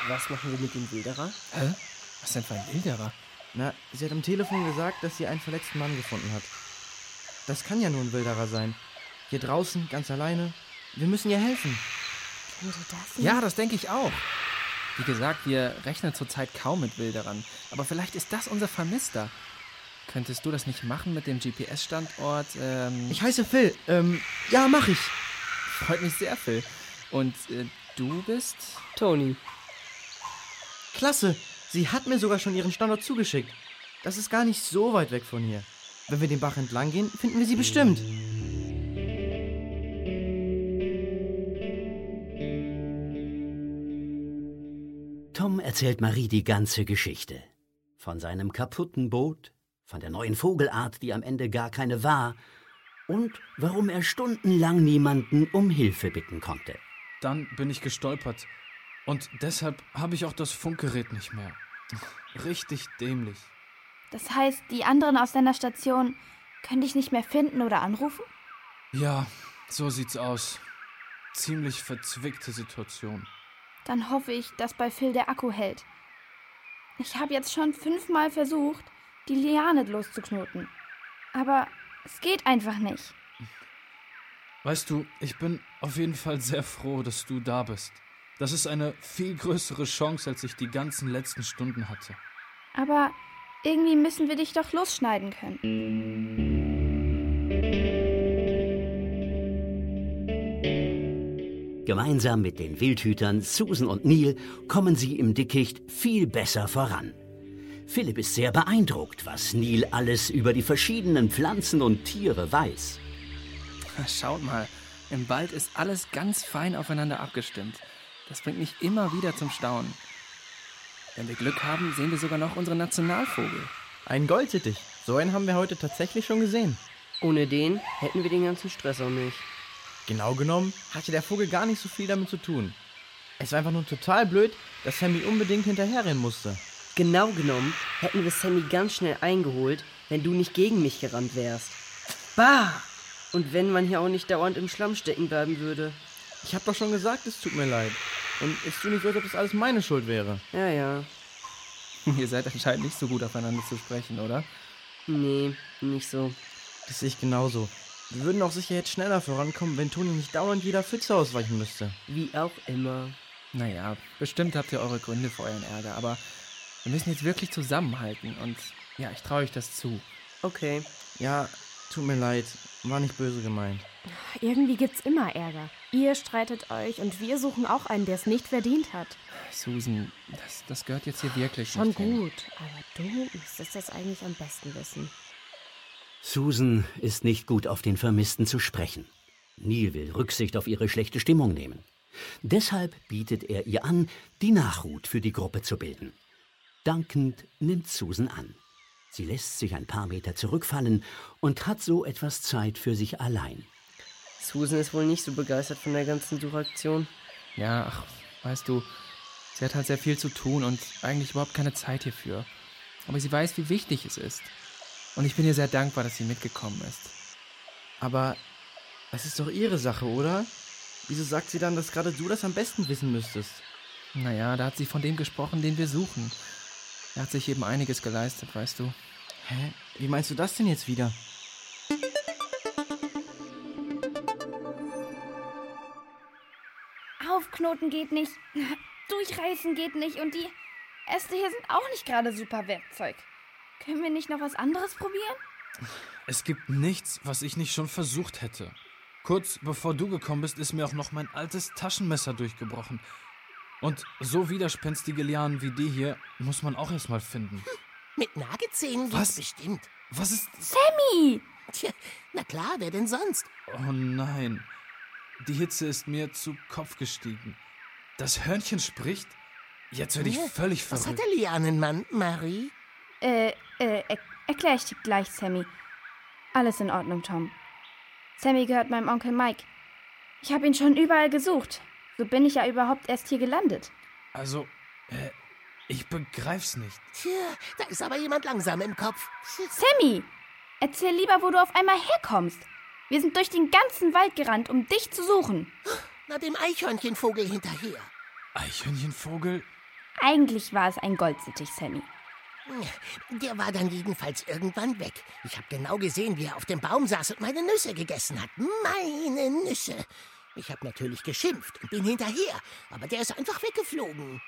S5: was machen wir mit dem Wilderer?
S11: Hä? Was denn für ein Wilderer?
S2: Na, sie hat am Telefon gesagt, dass sie einen verletzten Mann gefunden hat. Das kann ja nur ein Wilderer sein. Hier draußen, ganz alleine. Wir müssen ihr helfen.
S8: Könnte das
S11: Ja, das denke ich auch. Wie gesagt, wir rechnen zurzeit kaum mit Wilderern. Aber vielleicht ist das unser Vermisster. Könntest du das nicht machen mit dem GPS-Standort? Ähm,
S2: Ich heiße Phil. Ähm, ja, mach ich.
S11: freut mich sehr, Phil. Und äh, du bist?
S5: Toni.
S2: Klasse. Sie hat mir sogar schon ihren Standort zugeschickt. Das ist gar nicht so weit weg von hier. Wenn wir den Bach entlang gehen, finden wir sie bestimmt.
S7: Tom erzählt Marie die ganze Geschichte. Von seinem kaputten Boot, von der neuen Vogelart, die am Ende gar keine war, und warum er stundenlang niemanden um Hilfe bitten konnte.
S1: Dann bin ich gestolpert. Und deshalb habe ich auch das Funkgerät nicht mehr. Richtig dämlich.
S3: Das heißt, die anderen aus deiner Station können dich nicht mehr finden oder anrufen?
S1: Ja, so sieht's aus. Ziemlich verzwickte Situation.
S3: Dann hoffe ich, dass bei Phil der Akku hält. Ich habe jetzt schon fünfmal versucht, die Liane loszuknoten. Aber es geht einfach nicht.
S1: Weißt du, ich bin auf jeden Fall sehr froh, dass du da bist. Das ist eine viel größere Chance, als ich die ganzen letzten Stunden hatte.
S3: Aber irgendwie müssen wir dich doch losschneiden können.
S7: Gemeinsam mit den Wildhütern Susan und Neil kommen sie im Dickicht viel besser voran. Philipp ist sehr beeindruckt, was Neil alles über die verschiedenen Pflanzen und Tiere weiß.
S11: Schaut mal, im Wald ist alles ganz fein aufeinander abgestimmt. Das bringt mich immer wieder zum Staunen. Wenn wir Glück haben, sehen wir sogar noch unseren Nationalvogel.
S2: Ein Goldsittich. So einen haben wir heute tatsächlich schon gesehen.
S5: Ohne den hätten wir den ganzen Stress auch nicht.
S2: Genau genommen hatte der Vogel gar nicht so viel damit zu tun. Es war einfach nur total blöd, dass Sammy unbedingt hinterherrennen musste.
S5: Genau genommen hätten wir Sammy ganz schnell eingeholt, wenn du nicht gegen mich gerannt wärst. Bah! Und wenn man hier auch nicht dauernd im Schlamm stecken bleiben würde.
S2: Ich hab doch schon gesagt, es tut mir leid. Und es tut nicht so, als ob das alles meine Schuld wäre.
S5: Ja, ja.
S11: Ihr seid anscheinend nicht so gut aufeinander zu sprechen, oder?
S5: Nee, nicht so.
S2: Das sehe ich genauso. Wir würden auch sicher jetzt schneller vorankommen, wenn Toni nicht dauernd jeder Pfütze ausweichen müsste.
S5: Wie auch immer.
S11: Naja, bestimmt habt ihr eure Gründe für euren Ärger, aber wir müssen jetzt wirklich zusammenhalten und ja, ich traue euch das zu.
S5: Okay.
S2: Ja, tut mir leid. War nicht böse gemeint.
S8: Irgendwie gibt's immer Ärger. Ihr streitet euch und wir suchen auch einen, der es nicht verdient hat.
S11: Susan, das, das gehört jetzt hier wirklich
S8: Schon
S11: nicht hin.
S8: gut, aber du müsstest das eigentlich am besten wissen.
S7: Susan ist nicht gut auf den Vermissten zu sprechen. Neil will Rücksicht auf ihre schlechte Stimmung nehmen. Deshalb bietet er ihr an, die Nachhut für die Gruppe zu bilden. Dankend nimmt Susan an. Sie lässt sich ein paar Meter zurückfallen und hat so etwas Zeit für sich allein.
S5: Susan ist wohl nicht so begeistert von der ganzen Suchaktion.
S11: Ja, ach, weißt du, sie hat halt sehr viel zu tun und eigentlich überhaupt keine Zeit hierfür. Aber sie weiß, wie wichtig es ist. Und ich bin ihr sehr dankbar, dass sie mitgekommen ist.
S2: Aber das ist doch ihre Sache, oder? Wieso sagt sie dann, dass gerade du das am besten wissen müsstest?
S11: Naja, da hat sie von dem gesprochen, den wir suchen. Er hat sich eben einiges geleistet, weißt du.
S2: Hä? Wie meinst du das denn jetzt wieder?
S3: Aufknoten geht nicht, durchreißen geht nicht und die Äste hier sind auch nicht gerade super Werkzeug. Können wir nicht noch was anderes probieren?
S1: Es gibt nichts, was ich nicht schon versucht hätte. Kurz bevor du gekommen bist, ist mir auch noch mein altes Taschenmesser durchgebrochen. Und so widerspenstige Lianen wie die hier muss man auch erstmal finden.
S4: Mit Nagezähnen
S1: Was?
S4: geht's bestimmt.
S1: Was ist.
S3: Sammy!
S4: Tja, na klar, wer denn sonst?
S1: Oh nein. Die Hitze ist mir zu Kopf gestiegen. Das Hörnchen spricht? Jetzt werde ich völlig
S4: Was hat
S1: verrückt.
S4: der Lianenmann, Marie?
S3: Äh, äh, er erklär ich dir gleich, Sammy. Alles in Ordnung, Tom. Sammy gehört meinem Onkel Mike. Ich habe ihn schon überall gesucht. So bin ich ja überhaupt erst hier gelandet.
S1: Also, äh, ich begreif's nicht.
S4: Tja, da ist aber jemand langsam im Kopf.
S3: Sammy, erzähl lieber, wo du auf einmal herkommst. Wir sind durch den ganzen Wald gerannt, um dich zu suchen.
S4: Na, dem Eichhörnchenvogel hinterher.
S1: Eichhörnchenvogel?
S3: Eigentlich war es ein Goldsittich, Sammy.
S4: Der war dann jedenfalls irgendwann weg. Ich habe genau gesehen, wie er auf dem Baum saß und meine Nüsse gegessen hat. Meine Nüsse. Ich habe natürlich geschimpft und bin hinterher, aber der ist einfach weggeflogen.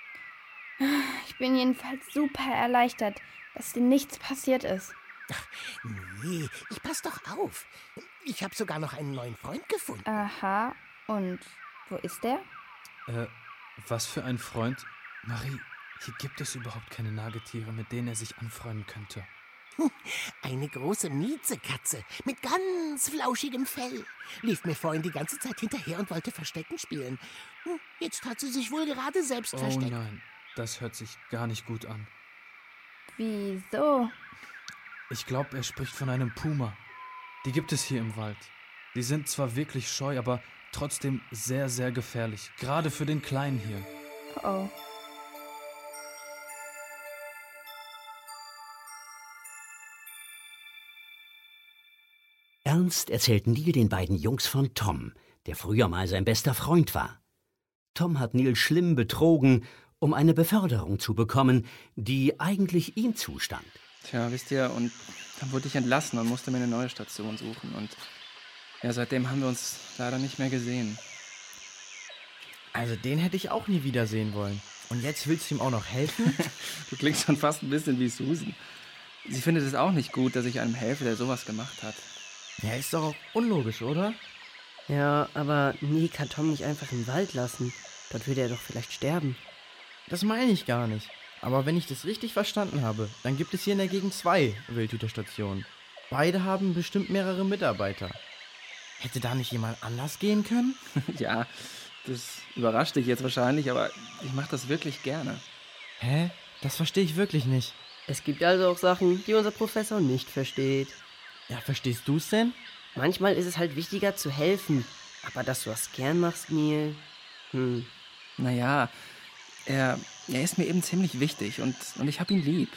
S3: Ich bin jedenfalls super erleichtert, dass dir nichts passiert ist.
S4: Nee, ich pass doch auf. Ich habe sogar noch einen neuen Freund gefunden.
S3: Aha, und wo ist der?
S1: Äh, was für ein Freund? Marie, hier gibt es überhaupt keine Nagetiere, mit denen er sich anfreunden könnte.
S4: Eine große Miezekatze mit ganz flauschigem Fell. Lief mir vorhin die ganze Zeit hinterher und wollte Verstecken spielen. Hm, Jetzt hat sie sich wohl gerade selbst
S1: Oh
S4: versteckt.
S1: nein, das hört sich gar nicht gut an.
S3: Wieso?
S1: Ich glaube, er spricht von einem Puma. Die gibt es hier im Wald. Die sind zwar wirklich scheu, aber trotzdem sehr, sehr gefährlich. Gerade für den Kleinen hier.
S3: Oh.
S7: Ernst erzählt Neil den beiden Jungs von Tom, der früher mal sein bester Freund war. Tom hat Neil schlimm betrogen, um eine Beförderung zu bekommen, die eigentlich ihm zustand.
S11: Tja, wisst ihr, und dann wurde ich entlassen und musste mir eine neue Station suchen. Und ja, seitdem haben wir uns leider nicht mehr gesehen.
S2: Also den hätte ich auch nie wiedersehen wollen. Und jetzt willst du ihm auch noch helfen?
S11: Du klingst schon fast ein bisschen wie Susan. Sie findet es auch nicht gut, dass ich einem helfe, der sowas gemacht hat.
S2: ja, ist doch auch unlogisch, oder?
S5: Ja, aber nee, kann Tom nicht einfach im Wald lassen. Dort würde er doch vielleicht sterben.
S2: Das meine ich gar nicht. Aber wenn ich das richtig verstanden habe, dann gibt es hier in der Gegend zwei Wildhüterstationen. Beide haben bestimmt mehrere Mitarbeiter. Hätte da nicht jemand anders gehen können?
S11: ja, das überrascht dich jetzt wahrscheinlich, aber ich mache das wirklich gerne.
S2: Hä? Das verstehe ich wirklich nicht.
S5: Es gibt also auch Sachen, die unser Professor nicht versteht.
S2: Ja, verstehst du's denn?
S5: Manchmal ist es halt wichtiger zu helfen. Aber dass du was gern machst, Neil. Hm.
S11: Naja, er, er ist mir eben ziemlich wichtig und, und ich hab ihn lieb.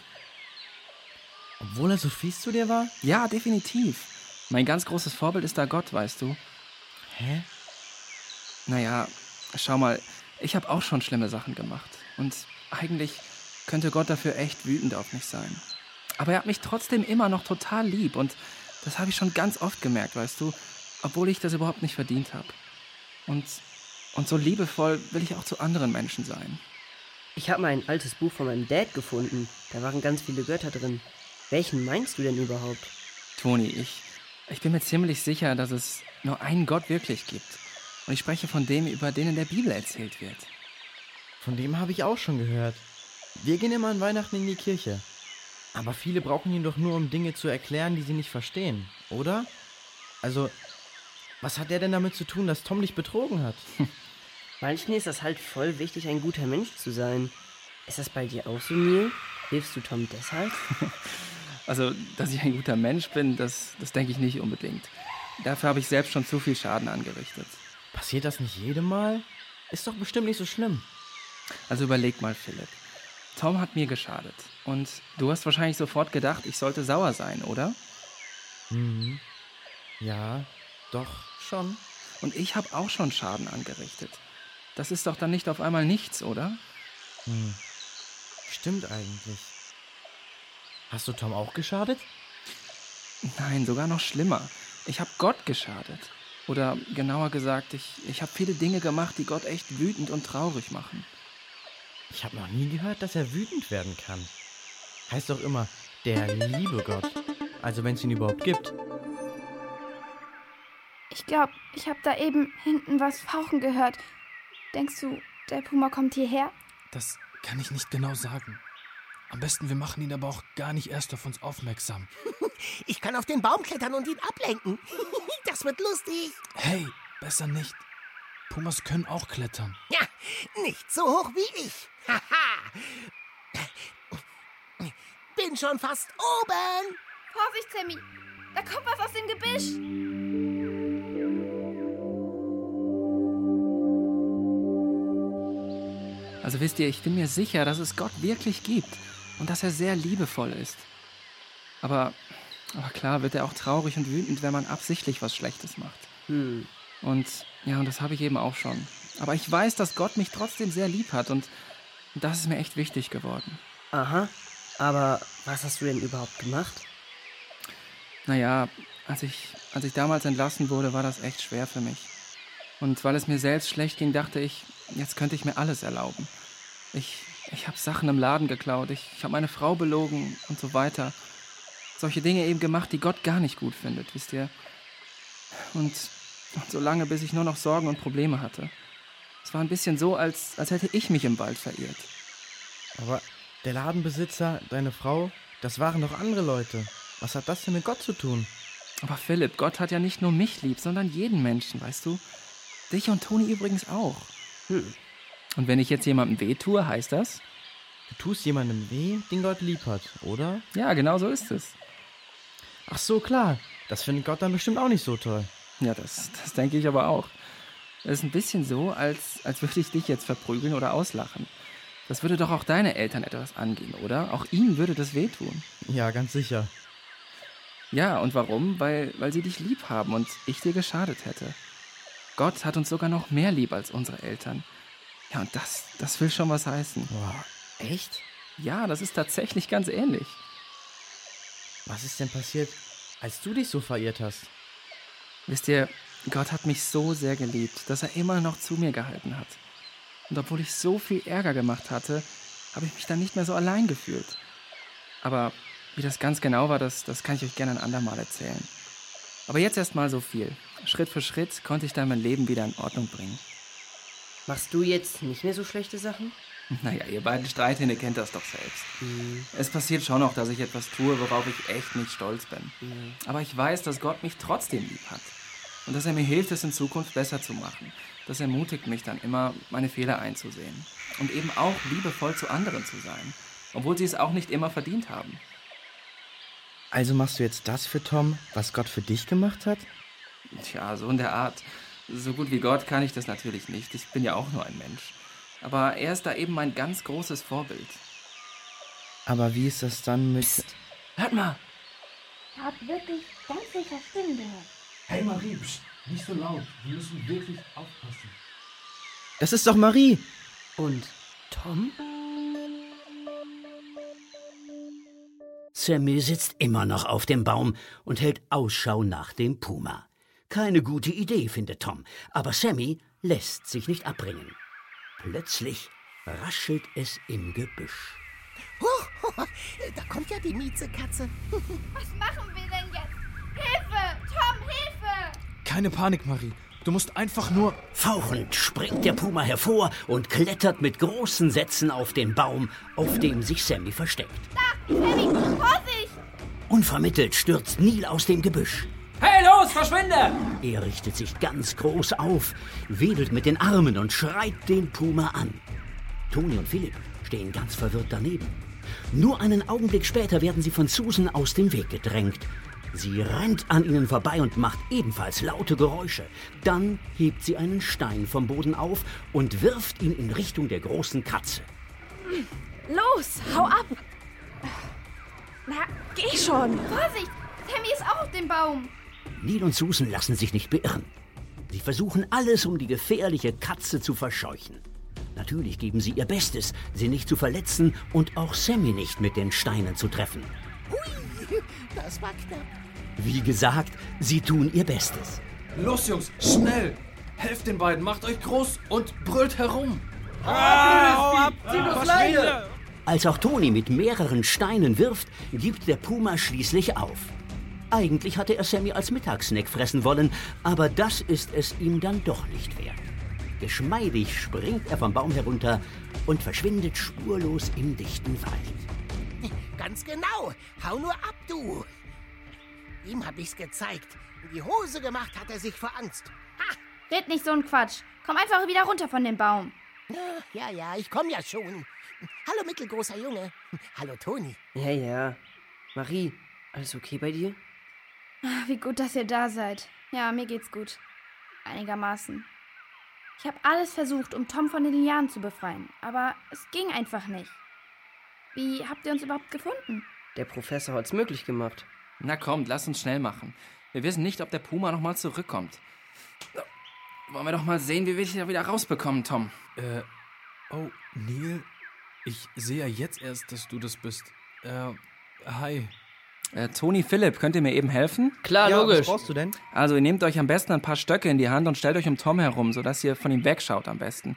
S2: Obwohl er so fies zu dir war?
S11: Ja, definitiv. Mein ganz großes Vorbild ist da Gott, weißt du.
S2: Hä?
S11: Naja, schau mal, ich habe auch schon schlimme Sachen gemacht. Und eigentlich könnte Gott dafür echt wütend auf mich sein. Aber er hat mich trotzdem immer noch total lieb und das habe ich schon ganz oft gemerkt, weißt du, obwohl ich das überhaupt nicht verdient habe. Und, und so liebevoll will ich auch zu anderen Menschen sein.
S5: Ich habe mal ein altes Buch von meinem Dad gefunden. Da waren ganz viele Götter drin. Welchen meinst du denn überhaupt?
S11: Toni, ich, ich bin mir ziemlich sicher, dass es nur einen Gott wirklich gibt. Und ich spreche von dem, über den in der Bibel erzählt wird.
S2: Von dem habe ich auch schon gehört. Wir gehen immer an Weihnachten in die Kirche. Aber viele brauchen ihn doch nur, um Dinge zu erklären, die sie nicht verstehen, oder? Also, was hat der denn damit zu tun, dass Tom dich betrogen hat?
S5: Manchen ist das halt voll wichtig, ein guter Mensch zu sein. Ist das bei dir auch so, Neil? Hilfst du Tom deshalb?
S11: Also, dass ich ein guter Mensch bin, das, das denke ich nicht unbedingt. Dafür habe ich selbst schon zu viel Schaden angerichtet.
S2: Passiert das nicht jedem Mal? Ist doch bestimmt nicht so schlimm.
S11: Also überleg mal, Philipp. Tom hat mir geschadet. Und du hast wahrscheinlich sofort gedacht, ich sollte sauer sein, oder?
S2: Mhm. Ja, doch, schon.
S11: Und ich habe auch schon Schaden angerichtet. Das ist doch dann nicht auf einmal nichts, oder?
S2: Hm. Stimmt eigentlich. Hast du Tom auch geschadet?
S11: Nein, sogar noch schlimmer. Ich habe Gott geschadet. Oder genauer gesagt, ich, ich habe viele Dinge gemacht, die Gott echt wütend und traurig machen.
S2: Ich habe noch nie gehört, dass er wütend werden kann. Heißt doch immer, der liebe Gott. Also wenn es ihn überhaupt gibt.
S3: Ich glaube, ich habe da eben hinten was fauchen gehört. Denkst du, der Puma kommt hierher?
S1: Das kann ich nicht genau sagen. Am besten, wir machen ihn aber auch gar nicht erst auf uns aufmerksam.
S4: Ich kann auf den Baum klettern und ihn ablenken. Das wird lustig.
S1: Hey, besser nicht. Pumas können auch klettern.
S4: Ja, nicht so hoch wie ich. Haha. Bin schon fast oben.
S3: Vorsicht, Sammy! Da kommt was aus dem Gebüsch!
S11: Also wisst ihr, ich bin mir sicher, dass es Gott wirklich gibt und dass er sehr liebevoll ist. Aber, aber klar wird er auch traurig und wütend, wenn man absichtlich was Schlechtes macht.
S5: Hm.
S11: Und ja, und das habe ich eben auch schon. Aber ich weiß, dass Gott mich trotzdem sehr lieb hat und das ist mir echt wichtig geworden.
S5: Aha. Aber was hast du denn überhaupt gemacht?
S11: Naja, als ich, als ich damals entlassen wurde, war das echt schwer für mich. Und weil es mir selbst schlecht ging, dachte ich, jetzt könnte ich mir alles erlauben. Ich, ich habe Sachen im Laden geklaut, ich, ich habe meine Frau belogen und so weiter. Solche Dinge eben gemacht, die Gott gar nicht gut findet, wisst ihr. Und, und so lange, bis ich nur noch Sorgen und Probleme hatte. Es war ein bisschen so, als, als hätte ich mich im Wald verirrt.
S2: Aber der Ladenbesitzer, deine Frau, das waren doch andere Leute. Was hat das denn mit Gott zu tun?
S11: Aber Philipp, Gott hat ja nicht nur mich lieb, sondern jeden Menschen, weißt du? Dich und Toni übrigens auch.
S5: Hm.
S11: Und wenn ich jetzt jemandem weh tue, heißt das?
S2: Du tust jemandem weh, den Gott lieb hat, oder?
S11: Ja, genau so ist es.
S2: Ach so, klar. Das findet Gott dann bestimmt auch nicht so toll.
S11: Ja, das, das denke ich aber auch. Es ist ein bisschen so, als, als würde ich dich jetzt verprügeln oder auslachen. Das würde doch auch deine Eltern etwas angehen, oder? Auch ihnen würde das wehtun.
S2: Ja, ganz sicher.
S11: Ja, und warum? Weil, weil sie dich lieb haben und ich dir geschadet hätte. Gott hat uns sogar noch mehr lieb als unsere Eltern. Ja, und das, das will schon was heißen.
S2: Boah, echt?
S11: Ja, das ist tatsächlich ganz ähnlich.
S2: Was ist denn passiert, als du dich so verirrt hast?
S11: Wisst ihr, Gott hat mich so sehr geliebt, dass er immer noch zu mir gehalten hat. Und obwohl ich so viel Ärger gemacht hatte, habe ich mich dann nicht mehr so allein gefühlt. Aber wie das ganz genau war, das, das kann ich euch gerne ein andermal erzählen. Aber jetzt erst mal so viel. Schritt für Schritt konnte ich dann mein Leben wieder in Ordnung bringen.
S5: Machst du jetzt nicht mehr so schlechte Sachen?
S11: Naja, ihr beiden Streithähne kennt das doch selbst.
S5: Mhm.
S11: Es passiert schon noch, dass ich etwas tue, worauf ich echt nicht stolz bin.
S5: Mhm.
S11: Aber ich weiß, dass Gott mich trotzdem lieb hat. Und dass er mir hilft, es in Zukunft besser zu machen. Das ermutigt mich dann immer, meine Fehler einzusehen. Und eben auch liebevoll zu anderen zu sein. Obwohl sie es auch nicht immer verdient haben.
S2: Also machst du jetzt das für Tom, was Gott für dich gemacht hat?
S11: Tja, so in der Art. So gut wie Gott kann ich das natürlich nicht. Ich bin ja auch nur ein Mensch. Aber er ist da eben mein ganz großes Vorbild.
S2: Aber wie ist das dann mit...
S11: Hört mal!
S10: Ich hab wirklich ganz sicher Stimmen gehört.
S1: Hey Marie, pst, nicht so laut. Wir müssen wirklich aufpassen.
S2: Das ist doch Marie!
S5: Und Tom?
S7: Sammy sitzt immer noch auf dem Baum und hält Ausschau nach dem Puma. Keine gute Idee, findet Tom, aber Sammy lässt sich nicht abbringen. Plötzlich raschelt es im Gebüsch.
S4: Huch, da kommt ja die Miezekatze.
S3: Was machen wir denn jetzt? Hilfe! Tom, Hilfe!
S1: Keine Panik, Marie. Du musst einfach nur.
S7: Fauchend springt der Puma hervor und klettert mit großen Sätzen auf den Baum, auf dem sich Sammy versteckt.
S3: Da, Sammy, Vorsicht!
S7: Unvermittelt stürzt Neil aus dem Gebüsch.
S11: Hey, los, verschwinde!
S7: Er richtet sich ganz groß auf, wedelt mit den Armen und schreit den Puma an. Toni und Philipp stehen ganz verwirrt daneben. Nur einen Augenblick später werden sie von Susan aus dem Weg gedrängt. Sie rennt an ihnen vorbei und macht ebenfalls laute Geräusche. Dann hebt sie einen Stein vom Boden auf und wirft ihn in Richtung der großen Katze.
S8: Los, hau ab! Na, geh schon!
S3: Vorsicht! Sammy ist auch auf dem Baum.
S7: Neil und Susan lassen sich nicht beirren. Sie versuchen alles, um die gefährliche Katze zu verscheuchen. Natürlich geben sie ihr Bestes, sie nicht zu verletzen und auch Sammy nicht mit den Steinen zu treffen.
S4: Hui, das war knapp.
S7: Wie gesagt, sie tun ihr Bestes.
S1: Los, Jungs, schnell! Helft den beiden, macht euch groß und brüllt herum!
S7: Als auch Toni mit mehreren Steinen wirft, gibt der Puma schließlich auf. Eigentlich hatte er Sammy als Mittagssnack fressen wollen, aber das ist es ihm dann doch nicht wert. Geschmeidig springt er vom Baum herunter und verschwindet spurlos im dichten Wald.
S4: Ganz genau. Hau nur ab, du. Ihm hab ich's gezeigt. In die Hose gemacht hat er sich vor Angst. Ha!
S3: Red nicht so ein Quatsch. Komm einfach wieder runter von dem Baum.
S4: Ja, ja, ich komm ja schon. Hallo, mittelgroßer Junge. Hallo, Toni.
S5: Ja, ja. Marie, alles okay bei dir?
S3: Ah, Wie gut, dass ihr da seid. Ja, mir geht's gut. Einigermaßen. Ich habe alles versucht, um Tom von den Lianen zu befreien, aber es ging einfach nicht. Wie habt ihr uns überhaupt gefunden?
S5: Der Professor hat's möglich gemacht.
S11: Na kommt, lass uns schnell machen. Wir wissen nicht, ob der Puma nochmal zurückkommt. Wollen wir doch mal sehen, wie wir dich da wieder rausbekommen, Tom.
S1: Äh, oh, Neil, ich sehe ja jetzt erst, dass du das bist. Äh, hi.
S11: Äh, Toni Philipp, könnt ihr mir eben helfen?
S5: Klar,
S2: ja,
S5: logisch.
S2: was brauchst du denn?
S11: Also, ihr nehmt euch am besten ein paar Stöcke in die Hand und stellt euch um Tom herum, sodass ihr von ihm wegschaut am besten.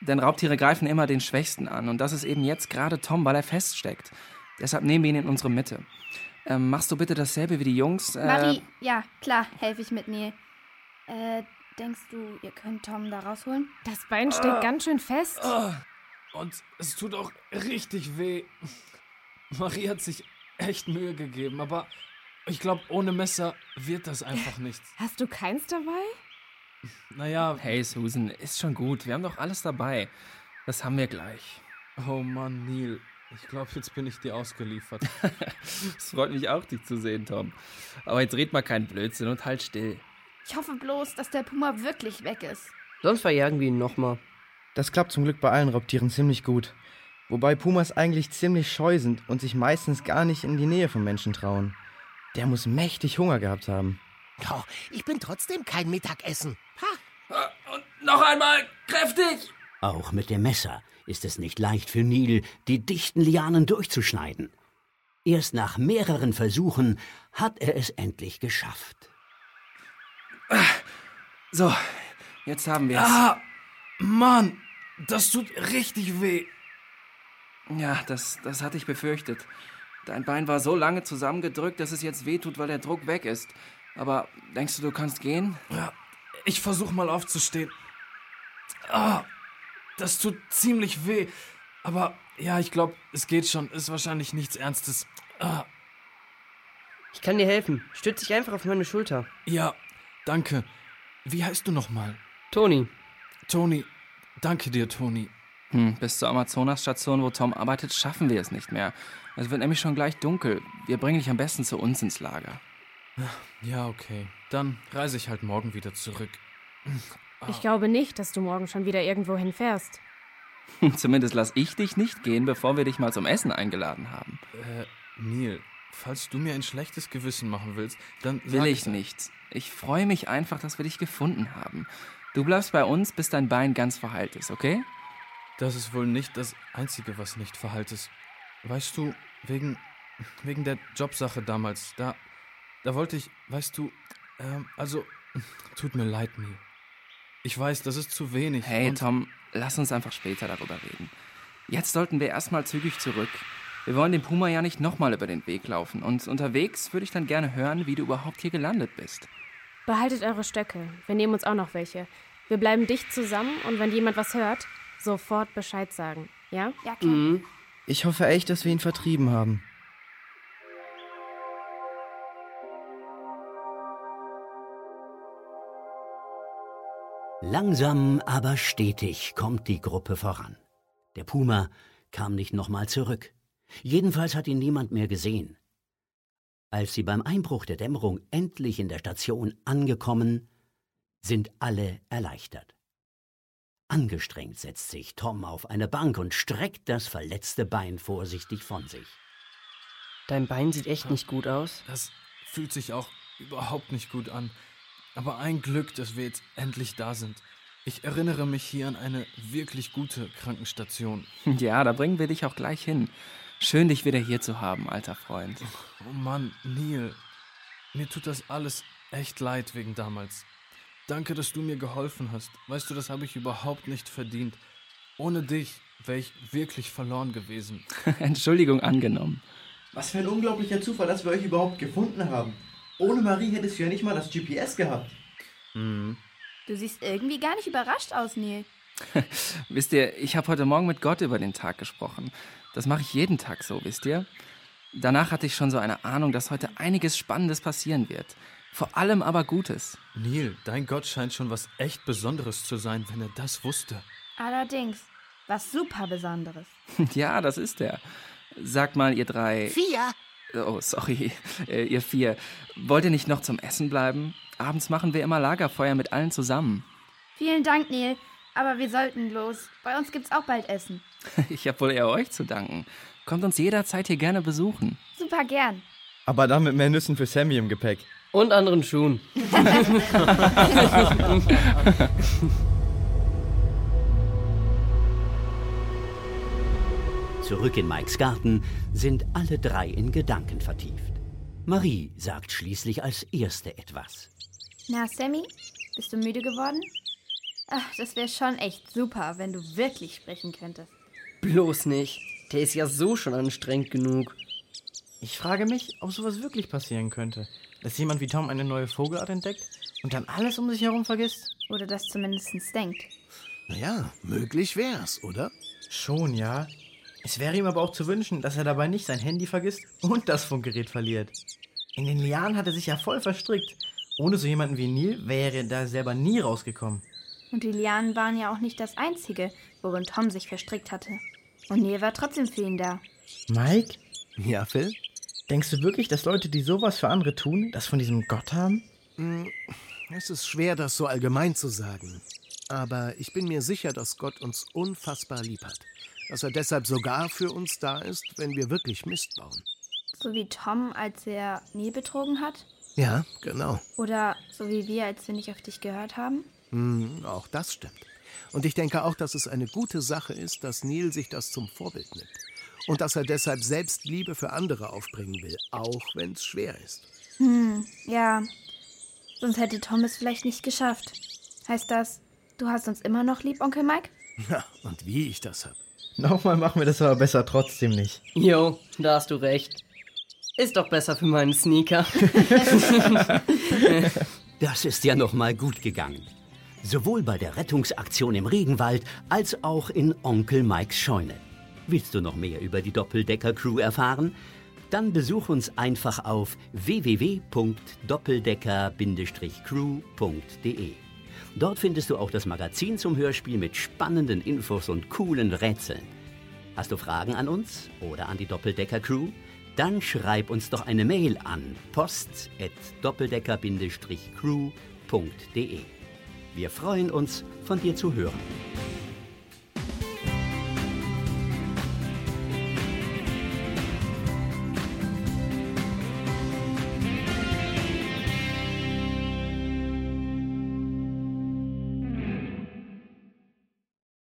S11: Denn Raubtiere greifen immer den Schwächsten an. Und das ist eben jetzt gerade Tom, weil er feststeckt. Deshalb nehmen wir ihn in unsere Mitte. Ähm, machst du bitte dasselbe wie die Jungs? Äh,
S3: Marie, ja, klar, helfe ich mit Neil. Äh, denkst du, ihr könnt Tom da rausholen?
S8: Das Bein steckt ganz schön fest.
S1: Ah, und es tut auch richtig weh. Marie hat sich echt Mühe gegeben, aber ich glaube, ohne Messer wird das einfach nichts.
S8: Hast du keins dabei?
S1: Naja,
S11: Hey, Susan, ist schon gut. Wir haben doch alles dabei. Das haben wir gleich.
S1: oh Mann, Neil. Ich glaube, jetzt bin ich dir ausgeliefert.
S11: Es freut mich auch, dich zu sehen, Tom. Aber jetzt red mal keinen Blödsinn und halt still.
S3: Ich hoffe bloß, dass der Puma wirklich weg ist.
S5: Sonst verjagen wir ihn nochmal.
S2: Das klappt zum Glück bei allen Raubtieren ziemlich gut. Wobei Pumas eigentlich ziemlich scheu sind und sich meistens gar nicht in die Nähe von Menschen trauen. Der muss mächtig Hunger gehabt haben.
S4: Oh, ich bin trotzdem kein Mittagessen. Ha!
S11: Und noch einmal kräftig!
S7: Auch mit dem Messer ist es nicht leicht für Neil, die dichten Lianen durchzuschneiden. Erst nach mehreren Versuchen hat er es endlich geschafft.
S11: So, jetzt haben wir es.
S1: ah, Mann, das tut richtig weh.
S11: Ja, das, das hatte ich befürchtet. Dein Bein war so lange zusammengedrückt, dass es jetzt wehtut, weil der Druck weg ist. Aber denkst du, du kannst gehen?
S1: Ja, ich versuche mal aufzustehen. Ah, das tut ziemlich weh. Aber ja, ich glaube, es geht schon. Ist wahrscheinlich nichts Ernstes. Ah,
S5: Ich kann dir helfen. Stütz dich einfach auf meine Schulter.
S1: ja, danke. Wie heißt du nochmal?
S5: Toni,
S1: Toni. Danke dir, Toni.
S11: Hm, bis zur Amazonas-Station, wo Tom arbeitet, schaffen wir es nicht mehr. Es wird nämlich schon gleich dunkel. Wir bringen dich am besten zu uns ins Lager.
S1: Ja, okay. Dann reise ich halt morgen wieder zurück.
S8: Ich glaube nicht, dass du morgen schon wieder irgendwo hinfährst.
S11: Zumindest lass ich dich nicht gehen, bevor wir dich mal zum Essen eingeladen haben.
S1: Äh, Neil, falls du mir ein schlechtes Gewissen machen willst, dann
S11: Will ich nicht. Ich freue mich einfach, dass wir dich gefunden haben. Du bleibst bei uns, bis dein Bein ganz verheilt ist, okay?
S1: Das ist wohl nicht das Einzige, was nicht verhallt ist. Weißt du, wegen, wegen der Jobsache damals, da, da wollte ich, weißt du, ähm, also, tut mir leid, Neil. Ich weiß, das ist zu wenig.
S11: Hey, Tom, lass uns einfach später darüber reden. Jetzt sollten wir erstmal zügig zurück. Wir wollen dem Puma ja nicht nochmal über den Weg laufen. Und unterwegs würde ich dann gerne hören, wie du überhaupt hier gelandet bist.
S8: Behaltet eure Stöcke. Wir nehmen uns auch noch welche. Wir bleiben dicht zusammen und wenn jemand was hört, sofort Bescheid sagen. Ja?
S3: Ja, klar.
S5: Mhm.
S2: Ich hoffe echt, dass wir ihn vertrieben haben.
S7: Langsam, aber stetig kommt die Gruppe voran. Der Puma kam nicht nochmal zurück. Jedenfalls hat ihn niemand mehr gesehen. Als sie beim Einbruch der Dämmerung endlich in der Station angekommen, sind alle erleichtert. Angestrengt setzt sich Tom auf eine Bank und streckt das verletzte Bein vorsichtig von sich.
S5: dein Bein sieht echt nicht gut aus.
S1: Das fühlt sich auch überhaupt nicht gut an. Aber ein Glück, dass wir jetzt endlich da sind. Ich erinnere mich hier an eine wirklich gute Krankenstation.
S11: Ja, da bringen wir dich auch gleich hin. Schön, dich wieder hier zu haben, alter Freund.
S1: Oh Mann, Neil. Mir tut das alles echt leid wegen damals. Danke, dass du mir geholfen hast. Weißt du, das habe ich überhaupt nicht verdient. Ohne dich wäre ich wirklich verloren gewesen.
S11: Entschuldigung angenommen.
S2: Was für ein unglaublicher Zufall, dass wir euch überhaupt gefunden haben. Ohne Marie hättest du ja nicht mal das GPS gehabt.
S3: Du siehst irgendwie gar nicht überrascht aus, Neil.
S11: Wisst ihr, ich habe heute Morgen mit Gott über den Tag gesprochen. Das mache ich jeden Tag so, wisst ihr? Danach hatte ich schon so eine Ahnung, dass heute einiges Spannendes passieren wird. Vor allem aber Gutes.
S1: Neil, dein Gott scheint schon was echt Besonderes zu sein, wenn er das wusste.
S3: Allerdings, was super Besonderes.
S11: Ja, das ist er. Sagt mal, ihr drei.
S4: Vier?
S11: Oh, sorry. Äh, ihr vier. Wollt ihr nicht noch zum Essen bleiben? Abends machen wir immer Lagerfeuer mit allen zusammen.
S3: Vielen Dank, Neil. Aber wir sollten los. Bei uns gibt's auch bald Essen.
S11: Ich habe wohl eher euch zu danken. Kommt uns jederzeit hier gerne besuchen.
S3: Super gern.
S2: Aber dann mit mehr Nüssen für Sammy im Gepäck.
S5: Und anderen Schuhen.
S7: Zurück in Mikes Garten sind alle drei in Gedanken vertieft. Marie sagt schließlich als Erste etwas.
S3: Na, Sammy, bist du müde geworden? Ach, das wäre schon echt super, wenn du wirklich sprechen könntest.
S5: Bloß nicht. Der ist ja so schon anstrengend genug.
S2: Ich frage mich, ob sowas wirklich passieren könnte. Dass jemand wie Tom eine neue Vogelart entdeckt und dann alles um sich herum vergisst?
S3: Oder das zumindest denkt.
S4: Naja, möglich wär's, oder?
S2: Schon, ja. Es wäre ihm aber auch zu wünschen, dass er dabei nicht sein Handy vergisst und das Funkgerät verliert. In den Lianen hat er sich ja voll verstrickt. Ohne so jemanden wie Neil wäre er da selber nie rausgekommen.
S3: Und die Lianen waren ja auch nicht das Einzige, worin Tom sich verstrickt hatte. Und Neil war trotzdem für ihn da.
S2: Mike?
S4: Ja, Phil?
S2: Denkst du wirklich, dass Leute, die sowas für andere tun, das von diesem Gott haben?
S4: Hm, Es ist schwer, das so allgemein zu sagen. Aber ich bin mir sicher, dass Gott uns unfassbar lieb hat. Dass er deshalb sogar für uns da ist, wenn wir wirklich Mist bauen.
S3: So wie Tom, als er Neil betrogen hat?
S4: Ja, genau.
S3: Oder so wie wir, als wir nicht auf dich gehört haben?
S4: Hm, auch das stimmt. Und ich denke auch, dass es eine gute Sache ist, dass Neil sich das zum Vorbild nimmt. Und dass er deshalb selbst Liebe für andere aufbringen will, auch wenn es schwer ist.
S3: Hm, ja. Sonst hätte Tom es vielleicht nicht geschafft. Heißt das, du hast uns immer noch lieb, Onkel Mike?
S4: Ja, und wie ich das hab.
S2: Nochmal machen wir das aber besser trotzdem nicht.
S5: Jo, da hast du recht. Ist doch besser für meinen Sneaker.
S7: Das ist ja noch mal gut gegangen. Sowohl bei der Rettungsaktion im Regenwald als auch in Onkel Mikes Scheune. Willst du noch mehr über die Doppeldecker-Crew erfahren? Dann besuch uns einfach auf www.doppeldecker-crew.de. Dort findest du auch das Magazin zum Hörspiel mit spannenden Infos und coolen Rätseln. Hast du Fragen an uns oder an die Doppeldecker-Crew? Dann schreib uns doch eine Mail an post.doppeldecker-crew.de. Wir freuen uns, von dir zu hören.